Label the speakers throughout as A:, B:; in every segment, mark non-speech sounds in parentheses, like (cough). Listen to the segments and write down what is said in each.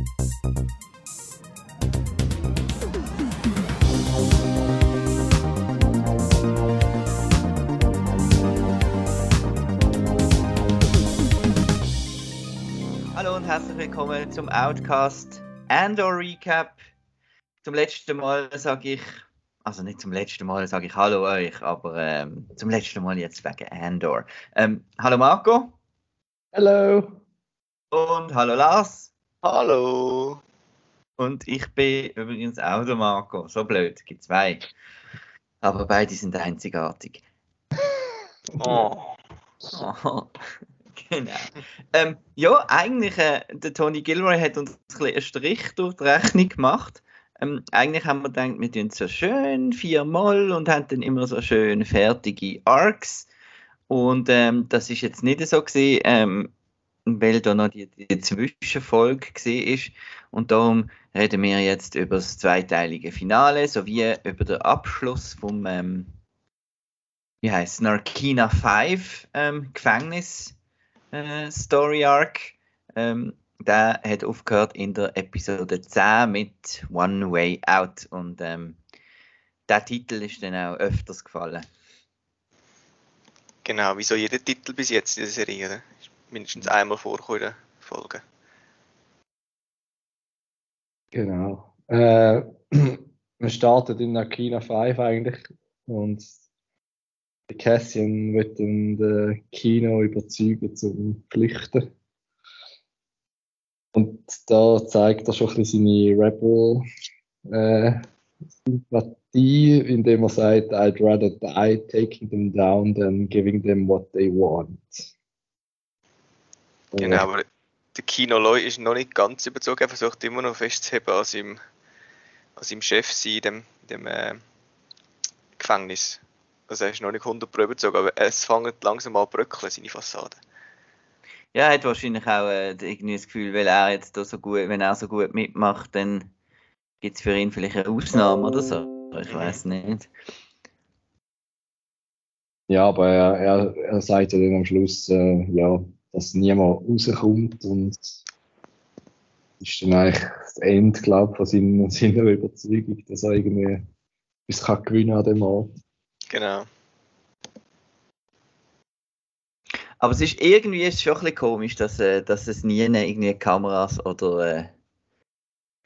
A: Hallo und herzlich willkommen zum Outcast Andor Recap. Zum letzten Mal sage ich, also nicht zum letzten Mal sage ich Hallo euch, aber ähm, zum letzten Mal jetzt wegen Andor. Ähm, hallo Marco
B: Hallo.
A: und hallo Lars.
C: Hallo.
A: Und ich bin übrigens auch der Marco. So blöd, gibt zwei. Aber beide sind einzigartig. (laughs)
C: Oh.
A: Oh, (laughs) genau. Ähm, ja, eigentlich, äh, der Tony Gilroy hat uns ein bisschen einen Strich durch die Rechnung gemacht. Ähm, eigentlich haben wir gedacht, wir tun es so schön viermal und haben dann immer so schön fertige Arcs. Und ähm, das ist jetzt nicht so gesehen, weil da noch die, die Zwischenfolge ist. Und darum reden wir jetzt über das zweiteilige Finale sowie über den Abschluss vom ähm, wie heißt Narkina 5 ähm, Gefängnis äh, Story Arc. Ähm, der hat aufgehört in der Episode 10 mit One Way Out und ähm, der Titel ist dann auch öfters gefallen.
C: Genau, wie so jeder Titel bis jetzt in der Serie. Oder? Mindestens einmal vorgekommen in der Folge.
B: Genau. Äh, (clears throat) wir starten in Akina 5 eigentlich und Cassian wird dann den Kino überzeugen zum Flüchten. Und da zeigt er schon ein bisschen seine Rebel äh, Sympathie, indem er sagt, I'd rather die taking them down than giving them what they want.
C: Genau, aber der Kino Loy ist noch nicht ganz überzogen. Er versucht immer noch festzuheben an seinem, an seinem Chef sein in dem, dem äh, Gefängnis. Also er ist noch nicht 100% überzogen, aber es fängt langsam an zu bröckeln, seine Fassade.
A: Ja, er hat wahrscheinlich auch äh, irgendwie das Gefühl, weil er jetzt da so gut, wenn er so gut mitmacht, dann gibt es für ihn vielleicht eine Ausnahme oder so. Ich weiß nicht.
B: Ja, aber er, er, er sagt ja dann am Schluss, äh, ja, dass niemand rauskommt und ist dann eigentlich das Ende, glaube ich, von seiner, seiner Überzeugung, dass er irgendwie etwas kann gewinnen an dem Ort.
C: Genau.
A: Aber es ist irgendwie ist es schon ein bisschen komisch, dass, äh, dass es nie irgendwie Kameras oder, äh,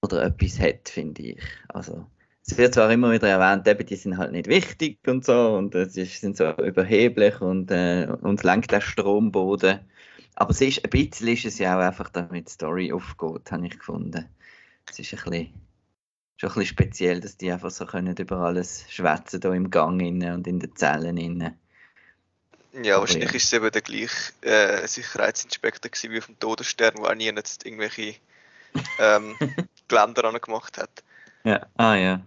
A: oder etwas hat, finde ich. Also, es wird zwar immer wieder erwähnt, eben, die sind halt nicht wichtig und so und äh, sie sind so überheblich und äh, uns lenkt der Stromboden. Aber es ist, ein bisschen ist es ja auch einfach, damit die Story aufgeht, habe ich gefunden. Es ist ein bisschen, schon ein bisschen speziell, dass die einfach so können über alles schwätzen da im Gang innen und in den Zellen innen.
C: Ja,
A: Aber
C: wahrscheinlich
A: ja.
C: ist es eben der gleiche äh, Sicherheitsinspektor gewesen wie auf dem Todesstern, wo auch nie jetzt irgendwelche ähm, (laughs) Geländer gemacht hat.
A: Ja, ah ja.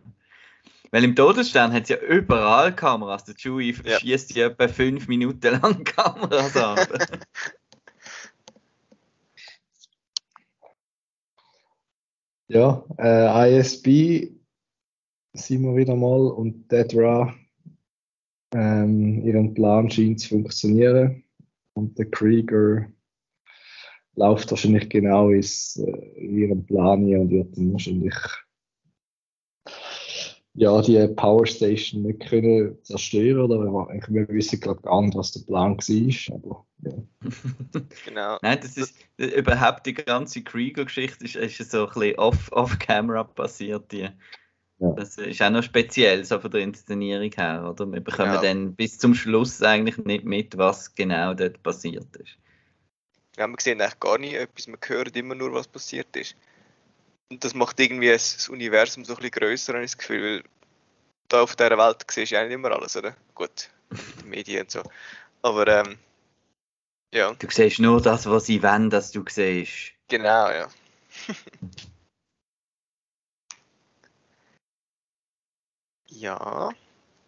A: Weil im Todesstern hat es ja überall Kameras. Der Chewie
C: Ja.
A: schießt ja etwa fünf Minuten lang (laughs) Kameras an. (laughs)
B: Ja, äh, ISB sind wir wieder mal und Dedra, ähm, ihren Plan scheint zu funktionieren und der Krieger läuft wahrscheinlich genau ins, äh, in ihren Plan hier und wird dann wahrscheinlich ja, die Power Station nicht können zerstören oder wir, wissen gerade gar nicht, was der Plan war, aber ja. (laughs)
C: Genau.
A: Nein, das ist überhaupt die ganze Krieger-Geschichte ist, ist so ein bisschen off- (laughs) off-camera passiert. Die.
B: Ja.
A: Das ist auch noch speziell, so von der Inszenierung her, oder? Wir bekommen
C: Ja.
A: dann bis zum Schluss eigentlich nicht mit, was genau dort passiert ist.
C: Ja, wir sehen eigentlich gar nicht etwas, wir hören immer nur, was passiert ist. Und das macht irgendwie das das Universum so ein bisschen grösser, habe ich das Gefühl, weil da auf dieser Welt siehst du ja nicht immer alles, oder? Gut, die Medien und so. Aber ähm, ja,
A: Du siehst nur das, was sie wollen, dass du siehst.
C: genau, ja. (laughs) ja,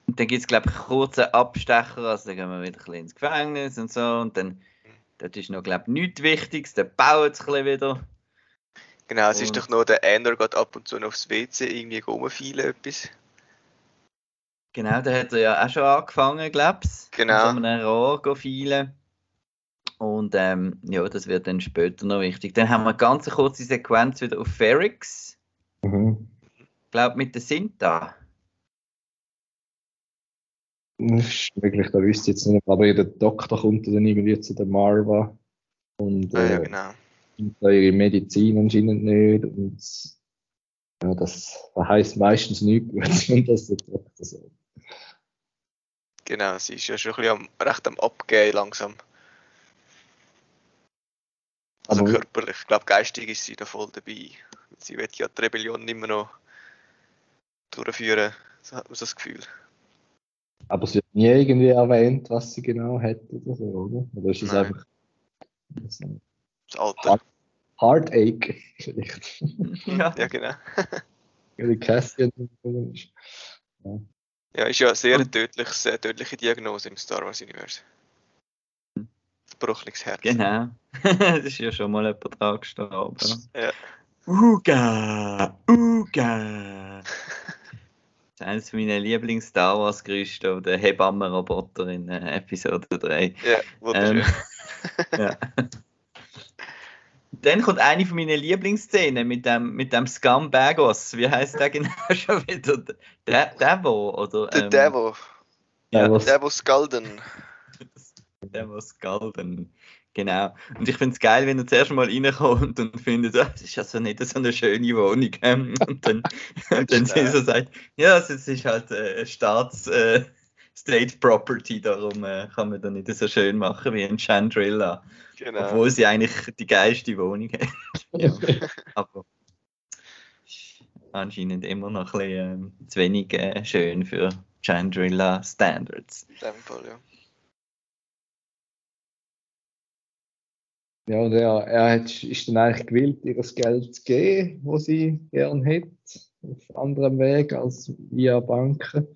A: Und dann gibt es, glaube ich, kurzen Abstecher, also dann gehen wir wieder ein bisschen ins Gefängnis und so. Und dann, dort ist noch, glaube ich, nichts Wichtiges, dann baut es ein bisschen wieder.
C: genau, es ist
A: Und-
C: doch nur der Ender geht ab und zu noch aufs WC irgendwie rumfeilen etwas.
A: Genau, da hat er ja auch schon angefangen, glaube ich.
C: Genau.
A: So einem Rohr fielen. Und ähm, ja, das wird dann später noch wichtig. Dann haben wir eine ganz kurze Sequenz wieder auf Ferrix.
B: Mhm.
A: Ich glaube mit der Sinta.
B: Das ist möglich, da wüsste ich jetzt nicht, aber der Doktor kommt dann irgendwie zu der Marva und
C: Ah, ja,
B: äh,
C: genau.
B: und da ihre Medizin anscheinend nicht und ja, das, das heisst meistens nichts (laughs) wenn das der Doktor sagt.
C: Genau, sie ist ja schon ein bisschen am, recht am Abgehen langsam. Also
B: Aber-
C: körperlich. Ich glaube, geistig ist sie da voll dabei. Sie wird ja die Rebellion immer noch durchführen. So hat man so das Gefühl.
B: Aber es wird nie irgendwie erwähnt, was sie genau hat oder so, oder? Oder ist es
C: Nein.
B: einfach so
C: Das Alter.
B: Heartache (laughs) vielleicht?
A: Ja.
C: Ja, genau. (laughs)
B: Weil die Cassian gekommen ist.
C: Ja, ist ja sehr eine
A: Und-
C: tödliches, äh, tödliche Diagnose im Star Wars Universe. Das bruchliches Herz.
A: Genau. (laughs) das ist ja schon mal jemand dran gestorben.
C: Ja.
A: Uga! Uga! Das ist eines meiner Lieblings-Star Wars-Gerüchte, der Hebammenroboter in äh, Episode 3.
C: Ja, wunderschön.
A: Ähm, (laughs) ja. Dann kommt eine von meinen Lieblingsszenen mit dem, mit dem Scumbagos. Wie heißt der genau (laughs) schon wieder? Der Devo, oder?
C: Der
A: ähm,
C: Devo.
B: Ja,
C: Devo Skalden. (laughs)
A: Devo Skalden. Genau. Und ich finde es geil, wenn er zuerst mal reinkommt und findet, ah, das ist also nicht so eine schöne Wohnung. (laughs) Und dann, und dann sie so sagt, ja, es ist halt äh, Staats... Äh, State Property, darum äh, kann man da nicht so schön machen wie in Chandrilla.
C: Genau.
A: Obwohl sie eigentlich die geilste Wohnung hat. ja. (laughs) Aber anscheinend immer noch ein bisschen ähm, zu wenig äh, schön für Chandrilla Standards.
C: Fall, ja.
B: ja, und er, er hat, ist dann eigentlich gewillt, ihr das Geld zu geben, was sie gern hätte, auf anderem Weg als via Banken.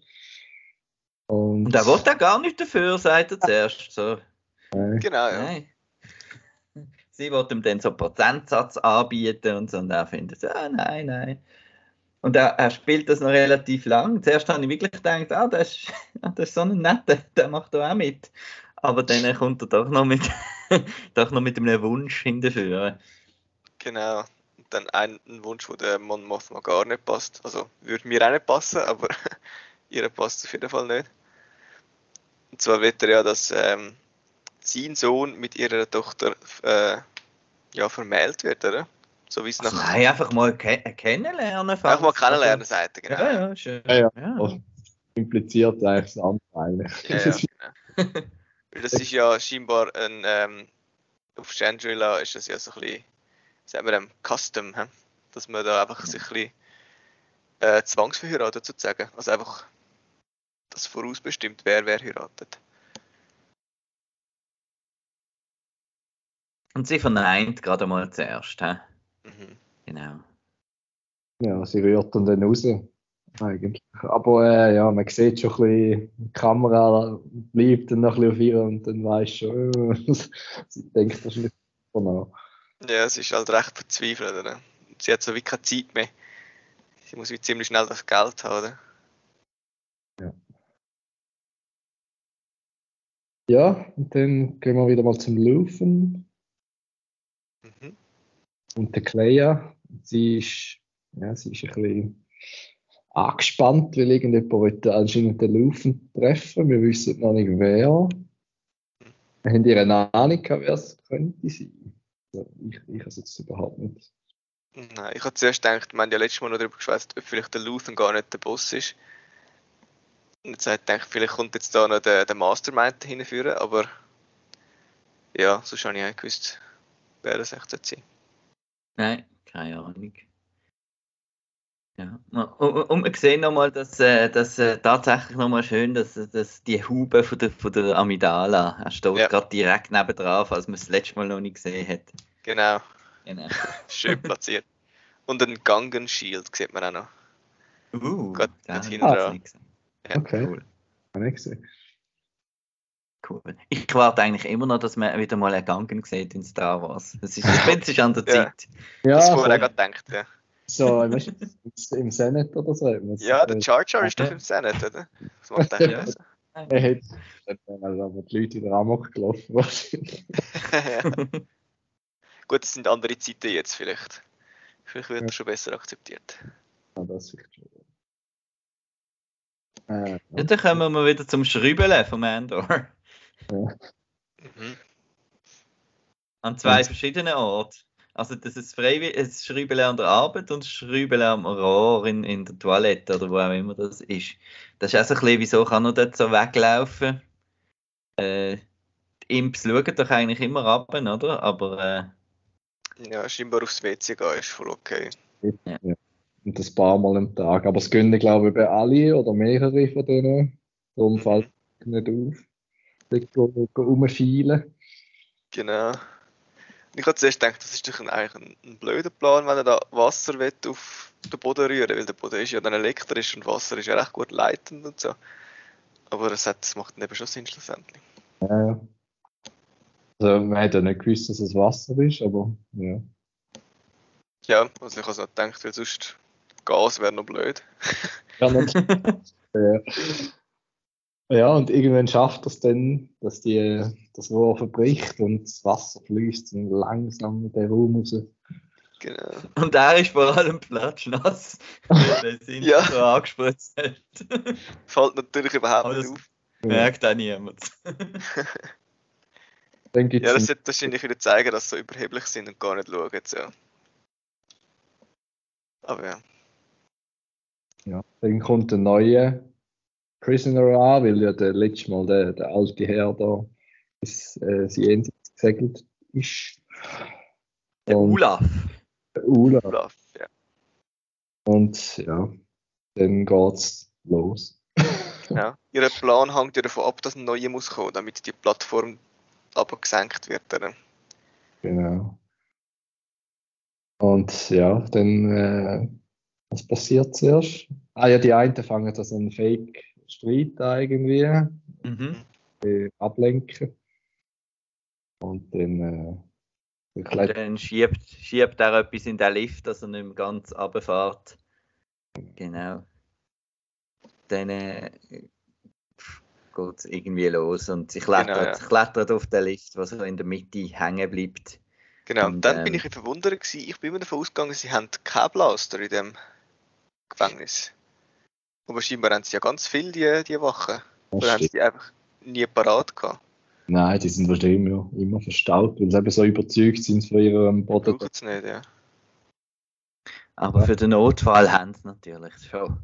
B: Und,
A: Und er will da gar nicht dafür, sagt er zuerst. So,
B: Nein.
C: Genau, ja.
A: nein. Sie will ihm dann so einen Prozentsatz anbieten und so, und er findet, ah, nein, nein. Und er, er spielt das noch relativ lang. Zuerst habe ich wirklich gedacht, ah, das ist, ah, das ist so ein netter, der macht da auch mit. Aber dann kommt er doch noch mit, (laughs) doch noch mit einem Wunsch hinterführen.
C: Genau. Und dann ein, ein Wunsch, der der Mon Mothma gar nicht passt. Also würde mir auch nicht passen, aber (laughs) ihr passt auf jeden Fall nicht. Und zwar wird er ja, dass ähm, sein Sohn mit ihrer Tochter äh, ja, vermählt wird, oder? So wie es
A: Also
C: nach.
A: nein, einfach mal ke kennenlernen.
C: Auch mal kennenlernen, sagt er,
A: Also,
C: genau.
A: ja, ja, schön.
B: Ja, ja.
A: ja.
B: Oh, impliziert eigentlich das andere eigentlich.
C: Ja, ja, genau. Weil das ist ja scheinbar ein, ähm, auf Chandrilla ist das ja so ein bisschen, sagen wir, ein Custom, hä? dass man da einfach sich ein bisschen äh, zwangsverheiratet sozusagen. Also einfach, dass vorausbestimmt, wer wer heiratet.
A: Und sie verneint gerade mal zuerst. He?
C: Mhm.
A: Genau.
B: Ja, sie rührt dann, dann raus. Eigentlich. Aber äh, ja, man sieht schon ein bisschen, die Kamera bleibt dann noch ein bisschen auf ihr und dann weiß schon, äh, (laughs) sie denkt wahrscheinlich von
C: Ja, es ist halt recht verzweifelt, oder? Sie hat so wie keine Zeit mehr. Sie muss wie ziemlich schnell das Geld haben, oder?
B: Ja, und dann gehen wir wieder mal zum Laufen
C: Mhm.
B: und der Clea. Sie ist, ja, sie ist ein bisschen angespannt, weil irgendjemand wollte anscheinend den Laufen treffen. Wir wissen noch nicht wer. Wir haben ihre Ahnung, wer es könnte sein. Also ich, ich habe es jetzt überhaupt nicht.
C: Nein, ich habe zuerst gedacht, wir haben ja letztes Mal noch darüber geschwätzt, ob vielleicht der Luthen gar nicht der Boss ist. Und jetzt habe ich gedacht, vielleicht kommt jetzt da noch der, der Mastermind hinführen, aber ja, sonst habe ich auch gewusst, wer das echt sein.
A: Nein, keine Ahnung. Ja. Und, und wir sehen nochmal, dass, äh, dass äh, tatsächlich nochmal schön, dass, dass die Haube von der, von der Amidala, er steht
C: Ja.
A: gerade direkt nebendran, falls man es das letzte Mal noch nicht gesehen hat.
C: Genau,
A: Genau. (laughs)
C: schön platziert. Und ein Gangen Shield sieht man auch noch.
A: Uh, habe ich
C: hinten dran. Ja.
B: Okay.
A: Cool.
B: Habe ich gesehen.
A: Cool. Ich warte eigentlich immer noch, dass man wieder mal einen Gangen sieht in Star Wars. Es ist, ich finde, es ist an der. Zeit.
B: Ja,
C: das, was man gerade denkt, ja.
B: so, weißt du, im Senate oder so.
C: Ja, der Jar Jar ist doch im Senate, oder? Was macht der
A: Ja.
C: das?
B: Er hat dann aber die Leute wieder amok gelaufen. wahrscheinlich. (laughs)
C: Gut, es sind andere Zeiten jetzt vielleicht. Vielleicht wird
B: Ja.
C: er schon besser akzeptiert.
B: Ja, das vielleicht schon. Äh,
A: Ja, dann kommen wir wieder zum Schrübeln vom Andor.
C: Mhm.
A: An zwei
B: Und-
A: verschiedenen Orten. Also das ist freiwillig, es Schrübeln an der Arbeit und das Schrübeln am Rohr in, in der Toilette oder wo auch immer das ist. Das ist auch so ein bisschen, wieso kann er dort so weglaufen? Äh, die Imps schauen doch eigentlich immer ab, oder? Aber äh,
C: Ja, scheinbar aufs WC gehen ist voll okay.
B: Und das paar Mal am Tag. Aber es gönnen, glaube ich, bei alle oder mehrere von denen. Darum fällt es nicht auf. Dort rumschielen.
C: Genau. Ich habe zuerst gedacht, das ist doch ein, eigentlich ein, ein blöder Plan, wenn er da Wasser will auf den Boden rühren weil der Boden ist ja dann elektrisch und Wasser ist ja recht gut leitend und so. Aber das, hat, das macht dann eben schon Sinn schlussendlich.
B: Ja, ja. Also, man hat ja nicht gewusst, dass es Wasser ist, aber ja.
C: Ja, also ich habe so gedacht, weil sonst Gas wäre noch blöd. (laughs)
B: Ja, ja. und irgendwann schafft es dann, dass die, das Rohr verbricht und das Wasser fließt dann langsam in den Raum raus.
C: Genau.
A: und er ist vor allem platschnass, (laughs) weil er ihn
C: Ja.
A: so angespritzt hat.
C: Fällt natürlich überhaupt
A: Aber
C: nicht
A: das-
C: auf.
A: Merkt auch niemand. (laughs)
B: Dann gibt's
C: Ja, das sollte wahrscheinlich wieder zeigen, dass sie so überheblich sind und gar nicht schauen. So. Aber ja.
B: Ja, dann kommt ein neuer Prisoner an, weil ja der letzte Mal der, der alte Herr da ins äh, sie Jenseits gesegelt ist.
A: Der
B: Und-
A: Olaf.
B: Der Ula.
C: Olaf, ja.
B: Und ja, dann geht's los. (laughs)
C: ja. Ihr Plan hängt ja davon ab, dass ein neuer muss kommen, damit die Plattform aber gesenkt wird. Oder?
B: Genau. Und ja, dann, äh, was passiert zuerst? Ah ja, die einen fangen das einen Fake-Streit an irgendwie,
A: Mhm.
B: ablenken. Und dann, äh, dann
A: Und
B: klettert
A: dann schiebt, schiebt er etwas in den Lift, dass er nicht mehr ganz runterfährt. Genau. Dann äh, geht es irgendwie los und sie klettert,
C: Genau, ja.
A: klettert auf den Lift, was so in der Mitte hängen bleibt.
C: Genau,
A: Und,
C: dann bin
A: ähm,
C: ich ein bisschen verwundert. Gewesen. Ich bin immer davon ausgegangen, sie haben keinen Blaster in dem Gefängnis. Aber scheinbar haben sie ja ganz viel, die, die Wachen. Oder haben sie die einfach nie parat gehabt?
B: Nein, die sind wahrscheinlich immer, immer verstaut, weil sie eben so überzeugt sind von ihrem Boden.
C: Brauchen sie nicht, ja.
A: Aber
B: Ja.
A: für den Notfall haben sie natürlich schon.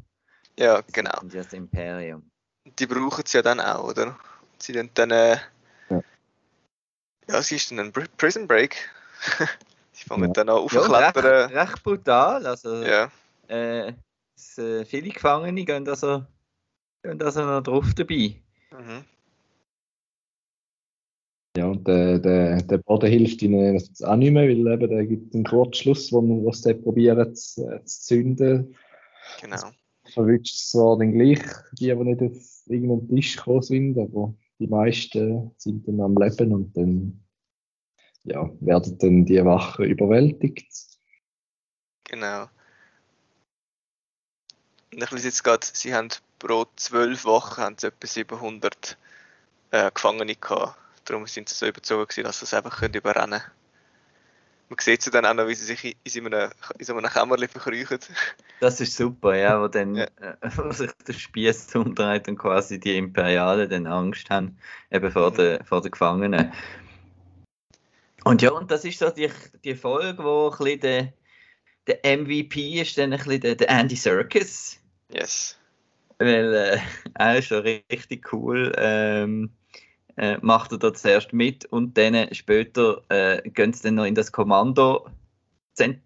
C: Ja, genau.
A: sind ja das Imperium.
C: Die brauchen sie ja dann auch, oder? Sie dann dann, äh,
B: Ja.
C: ja, sie ist dann ein Pri- Prison Break. (laughs) sie fangen
B: Ja.
C: dann an
A: Ja, recht,
C: aufzuklettern.
A: recht brutal. Also,
C: Ja,
A: äh, es, äh, viele Gefangene gehen also, gehen also noch drauf dabei.
C: mhm.
B: Ja, und der, der, der Boden hilft ihnen jetzt auch nicht mehr, weil eben der gibt einen Kurzschluss, wo, wo sie probieren zu, äh, zu zünden.
C: genau.
B: Verwünscht es zwar dann gleich die, die nicht auf irgendeinen Tisch gekommen sind, aber die meisten sind dann am Leben und dann ja, werden dann die Wachen überwältigt.
C: Genau. Ich lese jetzt gerade, sie haben pro zwölf Wochen haben sie etwa 700 äh, Gefangene gehabt. Darum sind sie so überzogen gewesen, dass sie es einfach können überrennen können. Man sieht sie dann auch noch, wie sie sich in in so einem, in so einem Kämmerchen verkriechen.
A: Das ist super, ja, wo dann
C: Ja.
A: äh, wo sich der Spieß umdreht und quasi die Imperialen dann Angst haben, eben vor,
C: Mhm.
A: den, vor den Gefangenen. Und ja, und das ist so die, die Folge, wo ein bisschen der, der MVP ist, dann ein bisschen der, der Andy Serkis.
C: Yes.
A: Weil äh, er ist schon richtig cool. Ähm, äh, macht er da zuerst mit und dann später äh, gehen sie dann noch in das Kommando,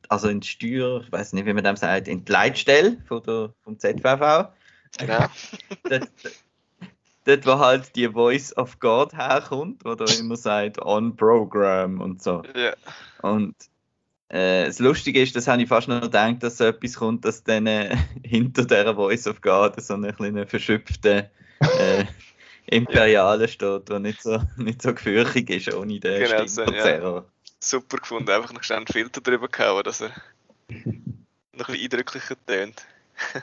A: also in die Steuer, ich weiß nicht, wie man dem sagt, in die Leitstelle von der, vom ZVV.
C: Genau. (laughs)
A: dort, dort, wo halt die Voice of God herkommt, wo da immer sagt, on program und so.
C: ja.
A: Und äh, das Lustige ist, das habe ich fast noch gedacht, dass so etwas kommt, dass dann äh, (laughs) hinter dieser Voice of God so eine kleine verschüpfte äh, (laughs) Imperiale steht, der nicht so, nicht so gefürchtig ist ohne den
C: Genau, so, ja. Super gefunden. Einfach noch schnell einen Filter drüber gehauen, dass er noch ein bisschen eindrücklicher tönt. (laughs)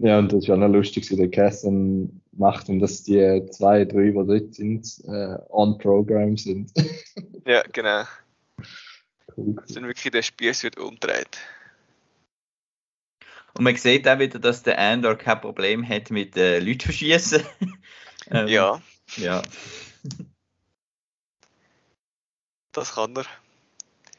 B: Ja, und das war noch lustig, so der Cassian macht und dass die zwei, drei, die dort sind, äh, on Program sind.
C: Ja, genau. Sind wirklich der Spieß wird umdreht.
A: Und man sieht auch wieder, dass der Andor kein Problem hat mit äh, Leuten verschießen. (laughs) ähm,
C: Ja,
A: ja.
C: das kann er.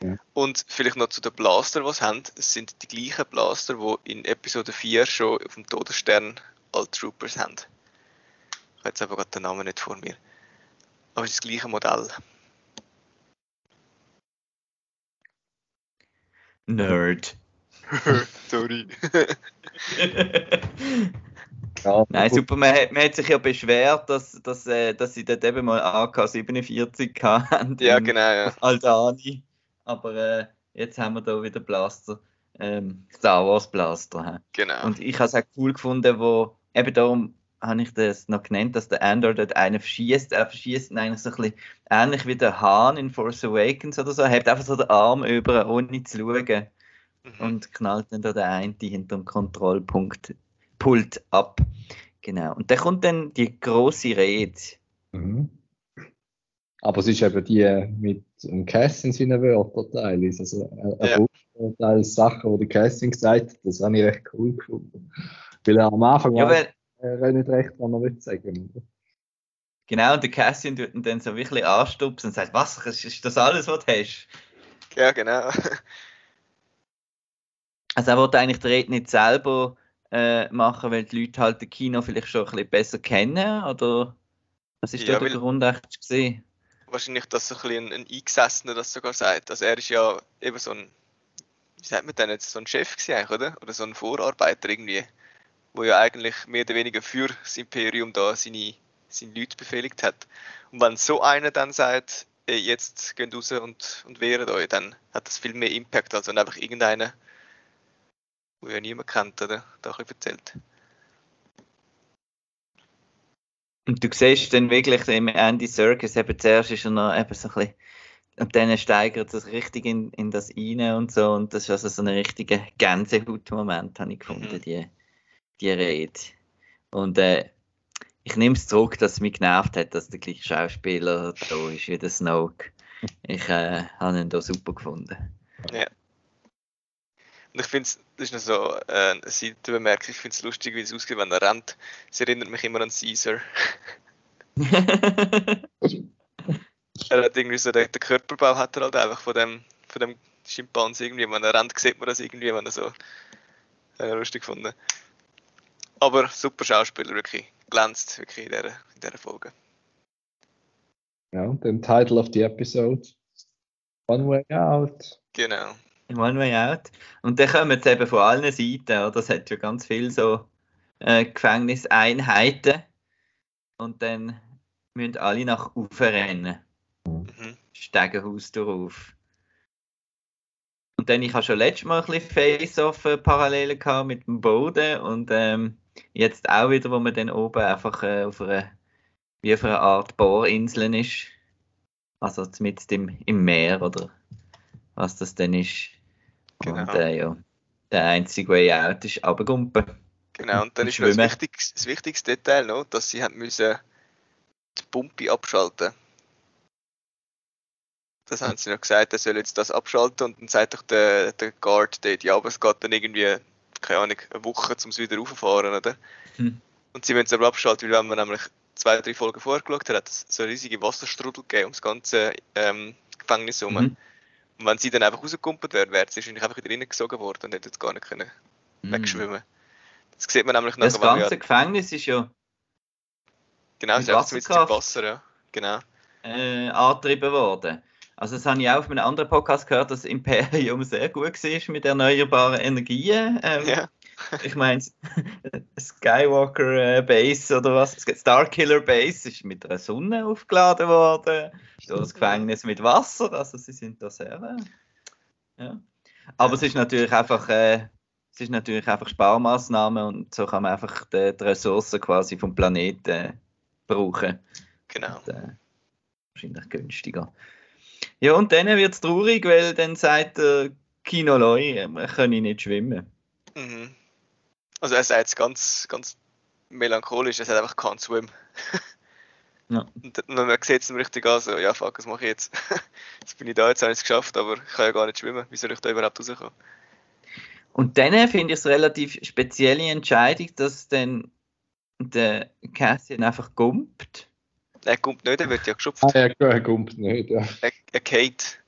B: Ja.
C: Und vielleicht noch zu den Blaster, die sie haben. Es sind die gleichen Blaster, die in Episode 4 schon auf dem Todesstern alle Troopers haben. Ich habe jetzt aber gerade den Namen nicht vor mir. Aber es ist das gleiche Modell.
A: Nerd.
C: Sorry.
B: Ja,
A: Nein,
B: gut.
A: super. Man hat, man hat sich ja beschwert, dass, dass, äh, dass sie dort eben mal AK-47 (laughs) hatten.
C: ja, genau, ja.
A: Aldani. Aber äh, jetzt haben wir da wieder Blaster. Ähm, Star Wars Blaster. hä?
C: Genau.
A: Und ich habe es auch cool gefunden, wo eben darum habe ich das noch genannt, dass der Andor dort einen verschießt. Er verschießt ihn eigentlich so ein bisschen ähnlich wie der Hahn in Force Awakens oder so. Er hebt einfach so den Arm über, ohne zu schauen.
C: Mhm.
A: Und knallt dann da den einen hinter dem Kontrollpunkt Pult ab. Genau. Und dann kommt dann die große Rede.
B: Mhm. Aber es ist eben die mit dem Casting seinen Wörtern Also er
C: Ja.
B: teils Sachen, die der Casting gesagt hat, das habe ich recht cool gefunden. Weil er am Anfang
A: Ja, weil,
B: er nicht recht, was er will sagen. Oder?
A: genau, und der Cassian tut ihn dann so wirklich anstupsen und sagt, was, ist, das alles, was du hast?
C: Ja, genau. (laughs)
A: Also er wollte eigentlich die Rede nicht selber äh, machen, weil die Leute halt das Kino vielleicht schon ein bisschen besser kennen, oder was ist
C: Ja,
A: da der Grund echt gesehen?
C: Wahrscheinlich, dass so ein, bisschen ein, ein Eingesessener das sogar sagt. Also er ist ja eben so ein, wie sagt man denn jetzt, so ein Chef gewesen eigentlich, oder? Oder so ein Vorarbeiter irgendwie, wo ja eigentlich mehr oder weniger für das Imperium da seine, seine Leute befehligt hat. Und wenn so einer dann sagt, ey, jetzt geht raus und, und wehrt euch, dann hat das viel mehr Impact, als wenn einfach irgendeiner, wo ja niemand kennt, oder? Da ein erzählt.
A: Und du siehst dann wirklich im Andy Serkis, eben zuerst ist er noch eben so ein bisschen, und dann steigert es richtig in, in das rein und so, und das ist also so ein richtiger Gänsehaut-Moment, habe ich gefunden,
C: Mhm.
A: die, die Rede. Und äh, ich nehme es zurück, dass es mich genervt hat, dass der gleiche Schauspieler da ist wie der Snoke. Ich äh, habe ihn da super gefunden.
C: Und ich finde es, das ist noch so äh, eine Seitenbemerkung, ich finde es lustig, wie es aussieht, wenn er rennt. Es erinnert mich immer an Caesar. (laughs) Er hat irgendwie so, den, den Körperbau hat er halt einfach von dem, von dem Schimpanse irgendwie. Wenn er rennt, sieht man das irgendwie, wenn er so äh, lustig gefunden. Aber super Schauspieler, wirklich. Glänzt wirklich in dieser, in dieser Folge.
B: Ja, und den Title of the episode. One Way Out.
C: Genau.
A: One Way Out. Und dann kommen sie eben von allen Seiten, oder? Es hat ja ganz viele so äh, Gefängniseinheiten. Und dann müssen alle nach oben rennen.
C: Mhm.
A: Stegenhaus drauf. Und dann, ich habe schon letztes Mal ein bisschen Face-Off-Parallelen gehabt mit dem Boden und ähm, jetzt auch wieder, wo man dann oben einfach äh, auf einer, wie auf einer Art Bohrinseln ist. Also mit im, im Meer oder was das denn ist.
C: Genau.
A: Und äh, ja, der einzige Way out ist runtergumpen.
C: Genau, und dann ist das, wichtigste, das wichtigste Detail noch, dass sie haben müssen die Pumpe abschalten. Das haben sie noch gesagt, er soll jetzt das abschalten und dann sagt doch der, der Guard dort, ja, aber es geht dann irgendwie, keine Ahnung, eine Woche, um es wieder raufzufahren, oder?
A: Hm.
C: Und sie müssen es aber abschalten, weil wenn man nämlich zwei, drei Folgen vorher geschaut hat, hat es so riesige Wasserstrudel gegeben ums ganze ähm, Gefängnis herum.
A: Mhm.
C: Und wenn sie dann einfach rausgekumpelt wäre, wäre sie wahrscheinlich einfach wieder reingesogen worden und hätte jetzt gar nicht können
A: Mhm.
C: wegschwimmen. Das sieht man nämlich
A: Das
C: nachher, wir
A: ganze Gefängnis ist ja
C: Genau, es ist einfach mit dem. Wasser, ja. Genau.
A: äh, angetrieben worden. Also das habe ich auch auf einem anderen Podcast gehört, dass das Imperium sehr gut war mit erneuerbaren Energien. Ähm,
C: Ja.
A: Ich meine, Skywalker äh, Base oder was? Starkiller Base ist mit einer Sonne aufgeladen worden. Das Gefängnis mit Wasser. Also sie sind da sehr. Äh, ja. Aber es ist natürlich einfach. Äh, es ist natürlich einfach Sparmaßnahmen und so kann man einfach die, die Ressourcen quasi vom Planeten äh, brauchen.
C: Genau.
A: Und, äh, wahrscheinlich günstiger. Ja, und dann wird es traurig, weil dann sagt der Kino äh, wir können nicht schwimmen.
C: Mhm. Also er sagt es ganz, ganz melancholisch, es hat einfach keinen Swim. (laughs)
A: Ja.
C: Und dann man sieht es ihm richtig an, so, ja fuck, was mache ich jetzt? (laughs) jetzt bin ich da, jetzt habe ich es geschafft, aber ich kann ja gar nicht schwimmen. Wie soll ich da überhaupt rauskommen?
A: Und dann finde ich es relativ spezielle Entscheidung, dass dann der Cassian einfach gumpt.
C: Er kommt nicht, er wird ja geschupft.
B: Ah, er, er kommt nicht, ja.
C: Er, er geht.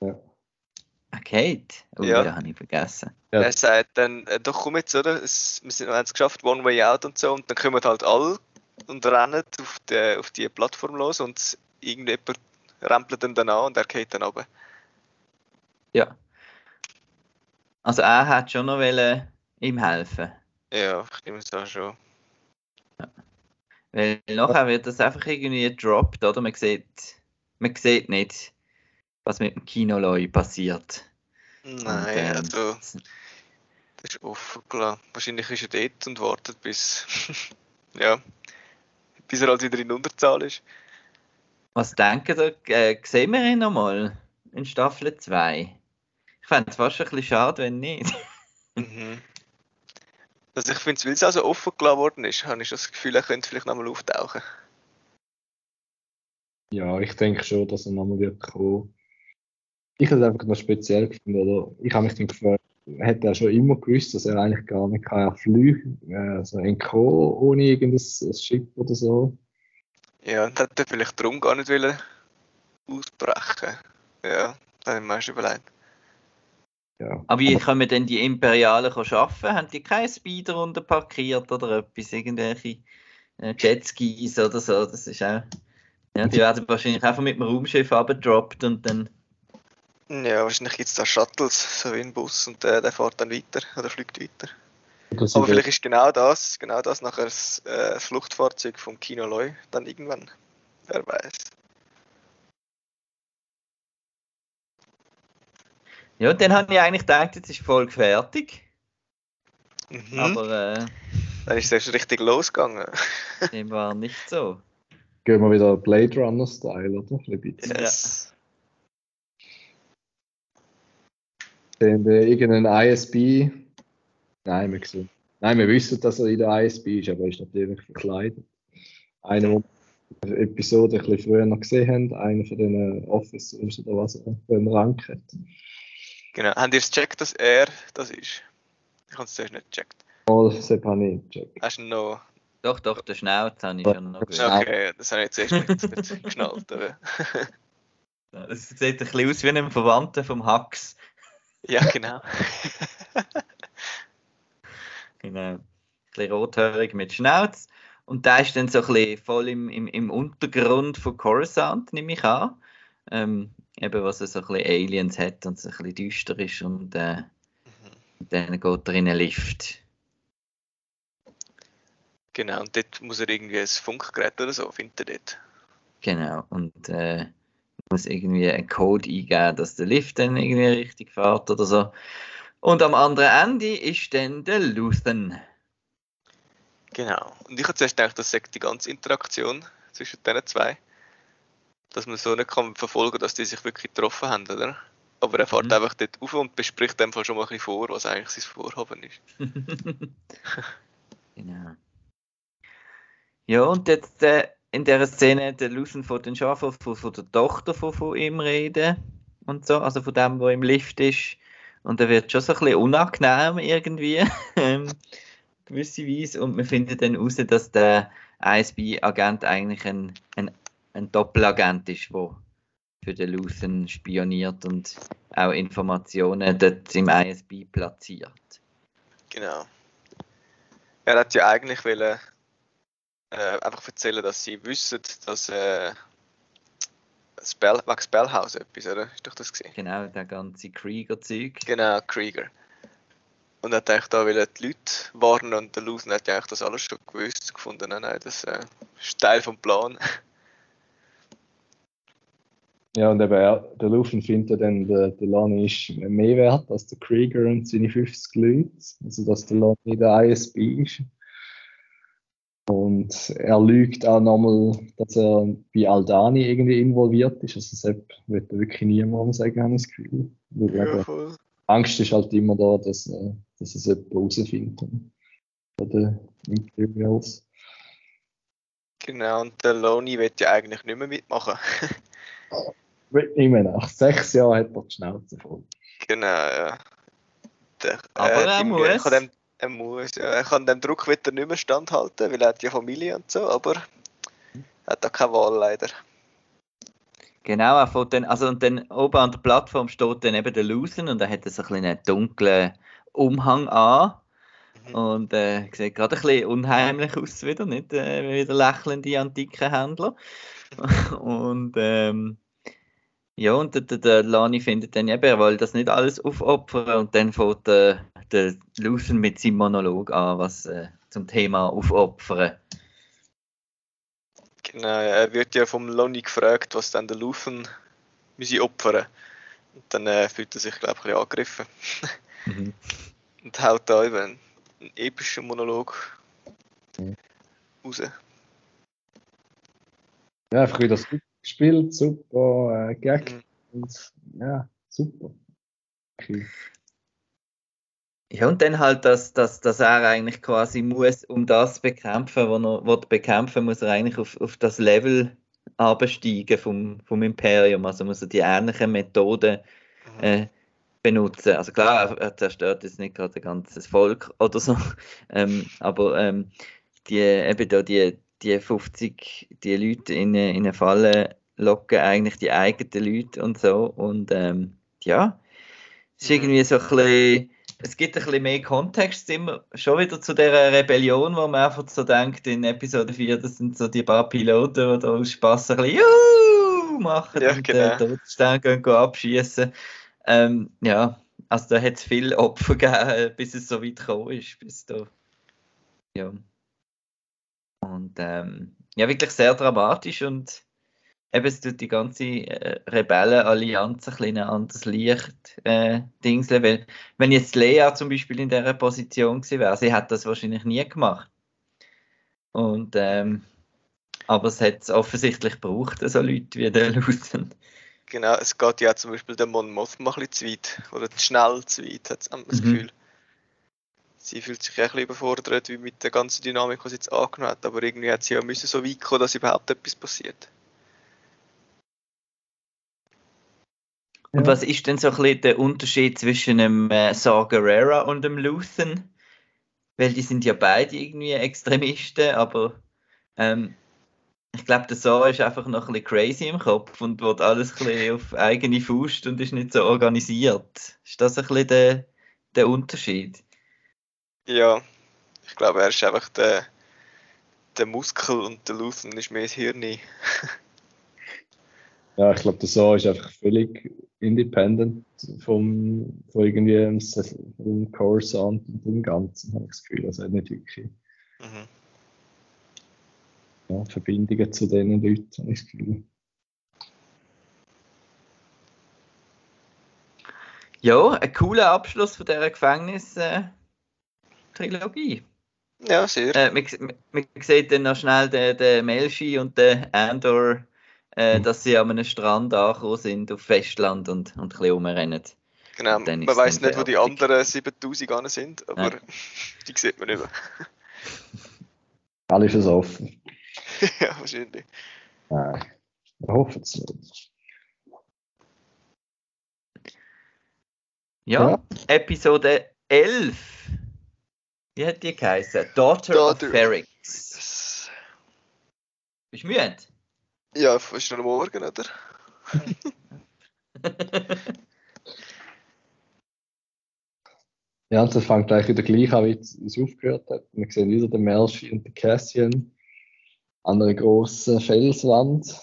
A: Ah, Kate? Oh,
C: Ja.
A: ja, habe ich vergessen.
B: Ja.
C: Er sagt dann, äh, doch komm jetzt, oder? Es, wir sind- wir haben es geschafft, One Way Out und so. Und dann kommen halt alle und rennen auf die, auf die Plattform los und irgendjemand rempelt ihn dann an und er geht dann runter.
A: Ja. Also er hat schon noch wollen ihm helfen.
C: Ja, ich nehme es auch schon.
A: Weil nachher wird das einfach irgendwie gedroppt, oder? Man sieht, man sieht nicht, was mit dem Kinoloi passiert.
C: Nein,
A: ähm,
C: also, das ist offen, klar. Wahrscheinlich ist er dort und wartet bis, (laughs) ja, bis er halt wieder in Unterzahl ist.
A: Was denken ihr, äh, sehen wir ihn nochmal in Staffel 2? Ich fände es fast ein bisschen schade, wenn nicht. (laughs)
C: Mhm. Also ich finde, weil es auch so offen gelassen worden ist, habe ich schon das Gefühl, er könnte vielleicht nochmal auftauchen.
B: Ja, ich denke schon, dass er nochmal wird kommen. Ich habe es einfach noch speziell gefunden, oder? Ich habe mich dann gefragt, hätte er schon immer gewusst, dass er eigentlich gar nicht kann fliegen kann, also entkommen ohne irgendein Schiff oder so.
C: Ja, und hätte er vielleicht darum gar nicht wollen ausbrechen. Ja, da habe ich mir erst überlegt.
B: Ja.
A: Aber wie können wir denn die Imperialen schaffen? Haben die keine Speeder unter parkiert oder etwas? Irgendwelche äh, Jetskis oder so? Das ist auch. Ja, die werden wahrscheinlich einfach mit dem Raumschiff abgedroppt und dann.
C: Ja, wahrscheinlich gibt es da Shuttles, so wie ein Bus, und äh, der fährt dann weiter oder fliegt weiter. Aber vielleicht ist genau das, genau das nachher das, äh, das Fluchtfahrzeug vom Kino Loy dann irgendwann. Wer weiß.
A: Ja, dann habe ich eigentlich gedacht, jetzt ist die Folge fertig.
C: Mhm.
A: Aber äh,
C: Dann ist es erst richtig losgegangen. (laughs)
A: dem war nicht so.
B: gehen wir wieder Blade Runner-Style, oder? Ein bisschen.
C: Yes.
B: Dann äh, irgendein ISB. Nein, wir sehen. Nein, wir wissen, dass er in der ISB ist, aber er ist natürlich verkleidet. Einer, den wir in der Episode ein bisschen früher noch gesehen haben, einer von den Officers oder was einen Rang hat.
C: Genau. Habt ihr es gecheckt, dass er das ist? Ich habe es zuerst nicht gecheckt.
B: Mal, Sepp habe ich gecheckt.
C: Hast du noch.
A: Doch, doch, der Schnauz habe ich schon noch
B: Ja.
A: gehört.
C: Okay, das habe ich zuerst nicht, nicht geschnallt. Aber (laughs)
A: Es sieht ein bisschen aus wie ein Verwandter vom Hax. (laughs)
C: ja, genau. (laughs)
A: Genau. Ein bisschen rothaarig mit Schnauz. Und der ist dann so ein bisschen voll im, im, im Untergrund von Coruscant, nehme ich an. Ähm, eben, was er so ein bisschen Aliens hat und so ein bisschen düster ist und äh, dann geht er in einen Lift.
C: Genau, und dort muss er irgendwie ein Funkgerät oder so finden. Dort.
A: Genau. Und äh, muss irgendwie einen Code eingeben, dass der Lift dann irgendwie richtig fährt oder so. Und am anderen Ende ist dann der Luthen.
C: Genau. Und ich habe zuerst gedacht, das sagt die ganze Interaktion zwischen diesen zwei. Dass man so nicht kann verfolgen dass die sich wirklich getroffen haben, oder? Aber er fährt
A: Mhm.
C: einfach dort auf und bespricht dem Fall schon mal ein bisschen vor, was eigentlich sein Vorhaben ist. (laughs)
A: genau. Ja, und jetzt äh, in der Szene der Lusen von den Schafen von, von der Tochter von, von ihm reden und so, also von dem, wo im Lift ist. Und er wird schon so ein bisschen unangenehm irgendwie, (laughs) ähm, gewisse Weise. Und wir finden dann heraus, dass der ISB-Agent eigentlich ein, ein, ein Doppelagent ist, der für den Luthen spioniert und auch Informationen dort im ISB platziert.
C: Genau. Er hat ja eigentlich wollen, äh, einfach erzählen, dass sie wissen, dass äh, Spell, wegen Spellhouse etwas, oder? Ist doch das gesehen?
A: Genau, der ganze Krieger-Zeug.
C: Genau, Krieger. Und er hat eigentlich da wollen die Leute warnen und der Lusen hat ja eigentlich das alles schon gewusst gefunden. Nein, das äh, ist Teil vom Plan.
B: Ja, und eben, er, der Lufen findet ja dann, der, der Lani ist mehr wert als der Krieger und seine 50 Leute. Also, dass der Lani der ISB ist. Und er lügt auch nochmal, dass er bei Aldani irgendwie involviert ist. Also, Sepp wird wirklich niemandem sagen, habe ich das Gefühl.
C: Voll.
B: Angst ist halt immer da, dass, äh, dass es jemand herausfindet. Von den Imperials.
C: Genau, und der Loni wird ja eigentlich nicht mehr mitmachen. (laughs)
B: Immer nach sechs Jahren hat er die Schnauze voll.
C: genau, ja. Der,
A: Aber er
C: Tim-
A: muss.
C: Er kann, dem, er muss, ja. Er kann dem Druck wieder nicht mehr standhalten, weil er hat ja Familie und so, aber er hat da keine Wahl leider.
A: Genau, er fährt dann, also und dann oben an der Plattform steht dann eben der Lusen und er hat so ein bisschen einen dunklen Umhang an.
C: Mhm.
A: Und äh, sieht gerade ein bisschen unheimlich aus wieder, nicht? Äh, wie der lächelnde antike Händler. (laughs) und ähm, ja, und der, der, der Lani findet dann eben, er will das nicht alles aufopfern und dann fängt der, der Lusen mit seinem Monolog an, was äh, zum Thema aufopfern.
C: Genau, er wird ja vom Loni gefragt, was dann der Lufen müsse opfern. Und dann äh, fühlt er sich, glaube ich, ein bisschen angegriffen.
A: Mhm. (laughs)
C: Und haut da eben einen, einen epischen Monolog
B: Mhm.
C: raus.
B: Ja, einfach wieder super gespielt, super äh, Gag.
C: Mhm.
B: Und, ja, super. Okay.
A: Ja, und dann halt, dass, dass, dass er eigentlich quasi muss, um das zu bekämpfen, was er will bekämpfen muss er eigentlich auf, auf das Level absteigen vom, vom Imperium. Also muss er die ähnlichen Methoden
C: Mhm.
A: äh, benutzen. Also klar, er, er zerstört jetzt nicht gerade ein ganzes Volk oder so, (laughs) ähm, aber ähm, die, eben da die, die 50 die Leute in, eine- in eine Falle locken, eigentlich die eigenen Leute und so. Und ähm, ja, es ist
C: Mhm.
A: irgendwie so ein bisschen, es gibt ein bisschen mehr Kontext immer schon wieder zu der Rebellion, wo man einfach so denkt, in Episode 4, das sind so die paar Piloten, die da aus Spaß ein bisschen Juhu machen
C: Ja,
A: und
C: genau.
A: äh, Todesstern gehen, gehen abschießen. Ähm, ja, also da hat es viel Opfer (laughs) gegeben, bis es so weit gekommen ist, bis da. Ja. Und ähm, ja, wirklich sehr dramatisch und eben es tut die ganze äh, Rebellenallianz ein bisschen ein anderes Licht äh, dingseln, weil wenn jetzt Lea zum Beispiel in dieser Position gewesen wäre, sie hat das wahrscheinlich nie gemacht. Und ähm, aber es hat offensichtlich gebraucht, so Leute wie der Lusen.
C: Genau, es geht ja zum Beispiel der Mon Mothma ein bisschen zu weit. Oder zu schnell zu weit, hat man das
A: Mhm.
C: Gefühl. Sie fühlt sich ein bisschen überfordert, wie mit der ganzen Dynamik, die sie jetzt angenommen hat. Aber irgendwie hat sie ja müssen so weit kommen, dass überhaupt etwas passiert.
A: Und was ist denn so ein bisschen der Unterschied zwischen dem äh, Saw Gerrera und dem Luthen? Weil die sind ja beide irgendwie Extremisten, aber ähm, ich glaube, der Saw ist einfach noch ein bisschen crazy im Kopf und wird alles ein bisschen auf eigene Faust und ist nicht so organisiert. Ist das ein bisschen der, der Unterschied?
C: Ja, ich glaube, er ist einfach der, der Muskel und der Luthen ist mehr das Hirn. (laughs)
B: Ja, ich glaube, der So ist einfach völlig independent vom, von irgendwie dem, Coruscant und dem Ganzen, habe ich das Gefühl. Also nicht wirklich
C: Mhm.
B: ja, Verbindungen zu diesen Leuten, habe ich das Gefühl.
A: Ja, ein cooler Abschluss von dieser Gefängnis-Trilogie.
C: Ja, sehr.
A: Äh, man, man, sieht dann noch schnell den, den Melchi und den Andor, äh,
B: Mhm.
A: dass sie an einem Strand angekommen sind auf Festland und, und ein bisschen rumrennen.
C: genau. Man weiß nicht, wo die anderen 7000 an sind, aber
A: Ja. (laughs)
C: die sieht man nicht mehr.
B: Alles ist offen. (laughs)
C: ja, wahrscheinlich.
B: Nein, ich hoffe es nicht.
A: Ja,
B: Ja.
A: Episode 11. Wie hat die geheißen? Daughter,
C: Daughter.
A: of Ferrix. Bist du müde?
C: Ja, ist noch am Morgen, oder? (laughs)
B: Ja, und das fängt gleich wieder gleich an, wie es es aufgehört hat. Wir sehen wieder den Melchi und den Cassian an einer grossen Felswand.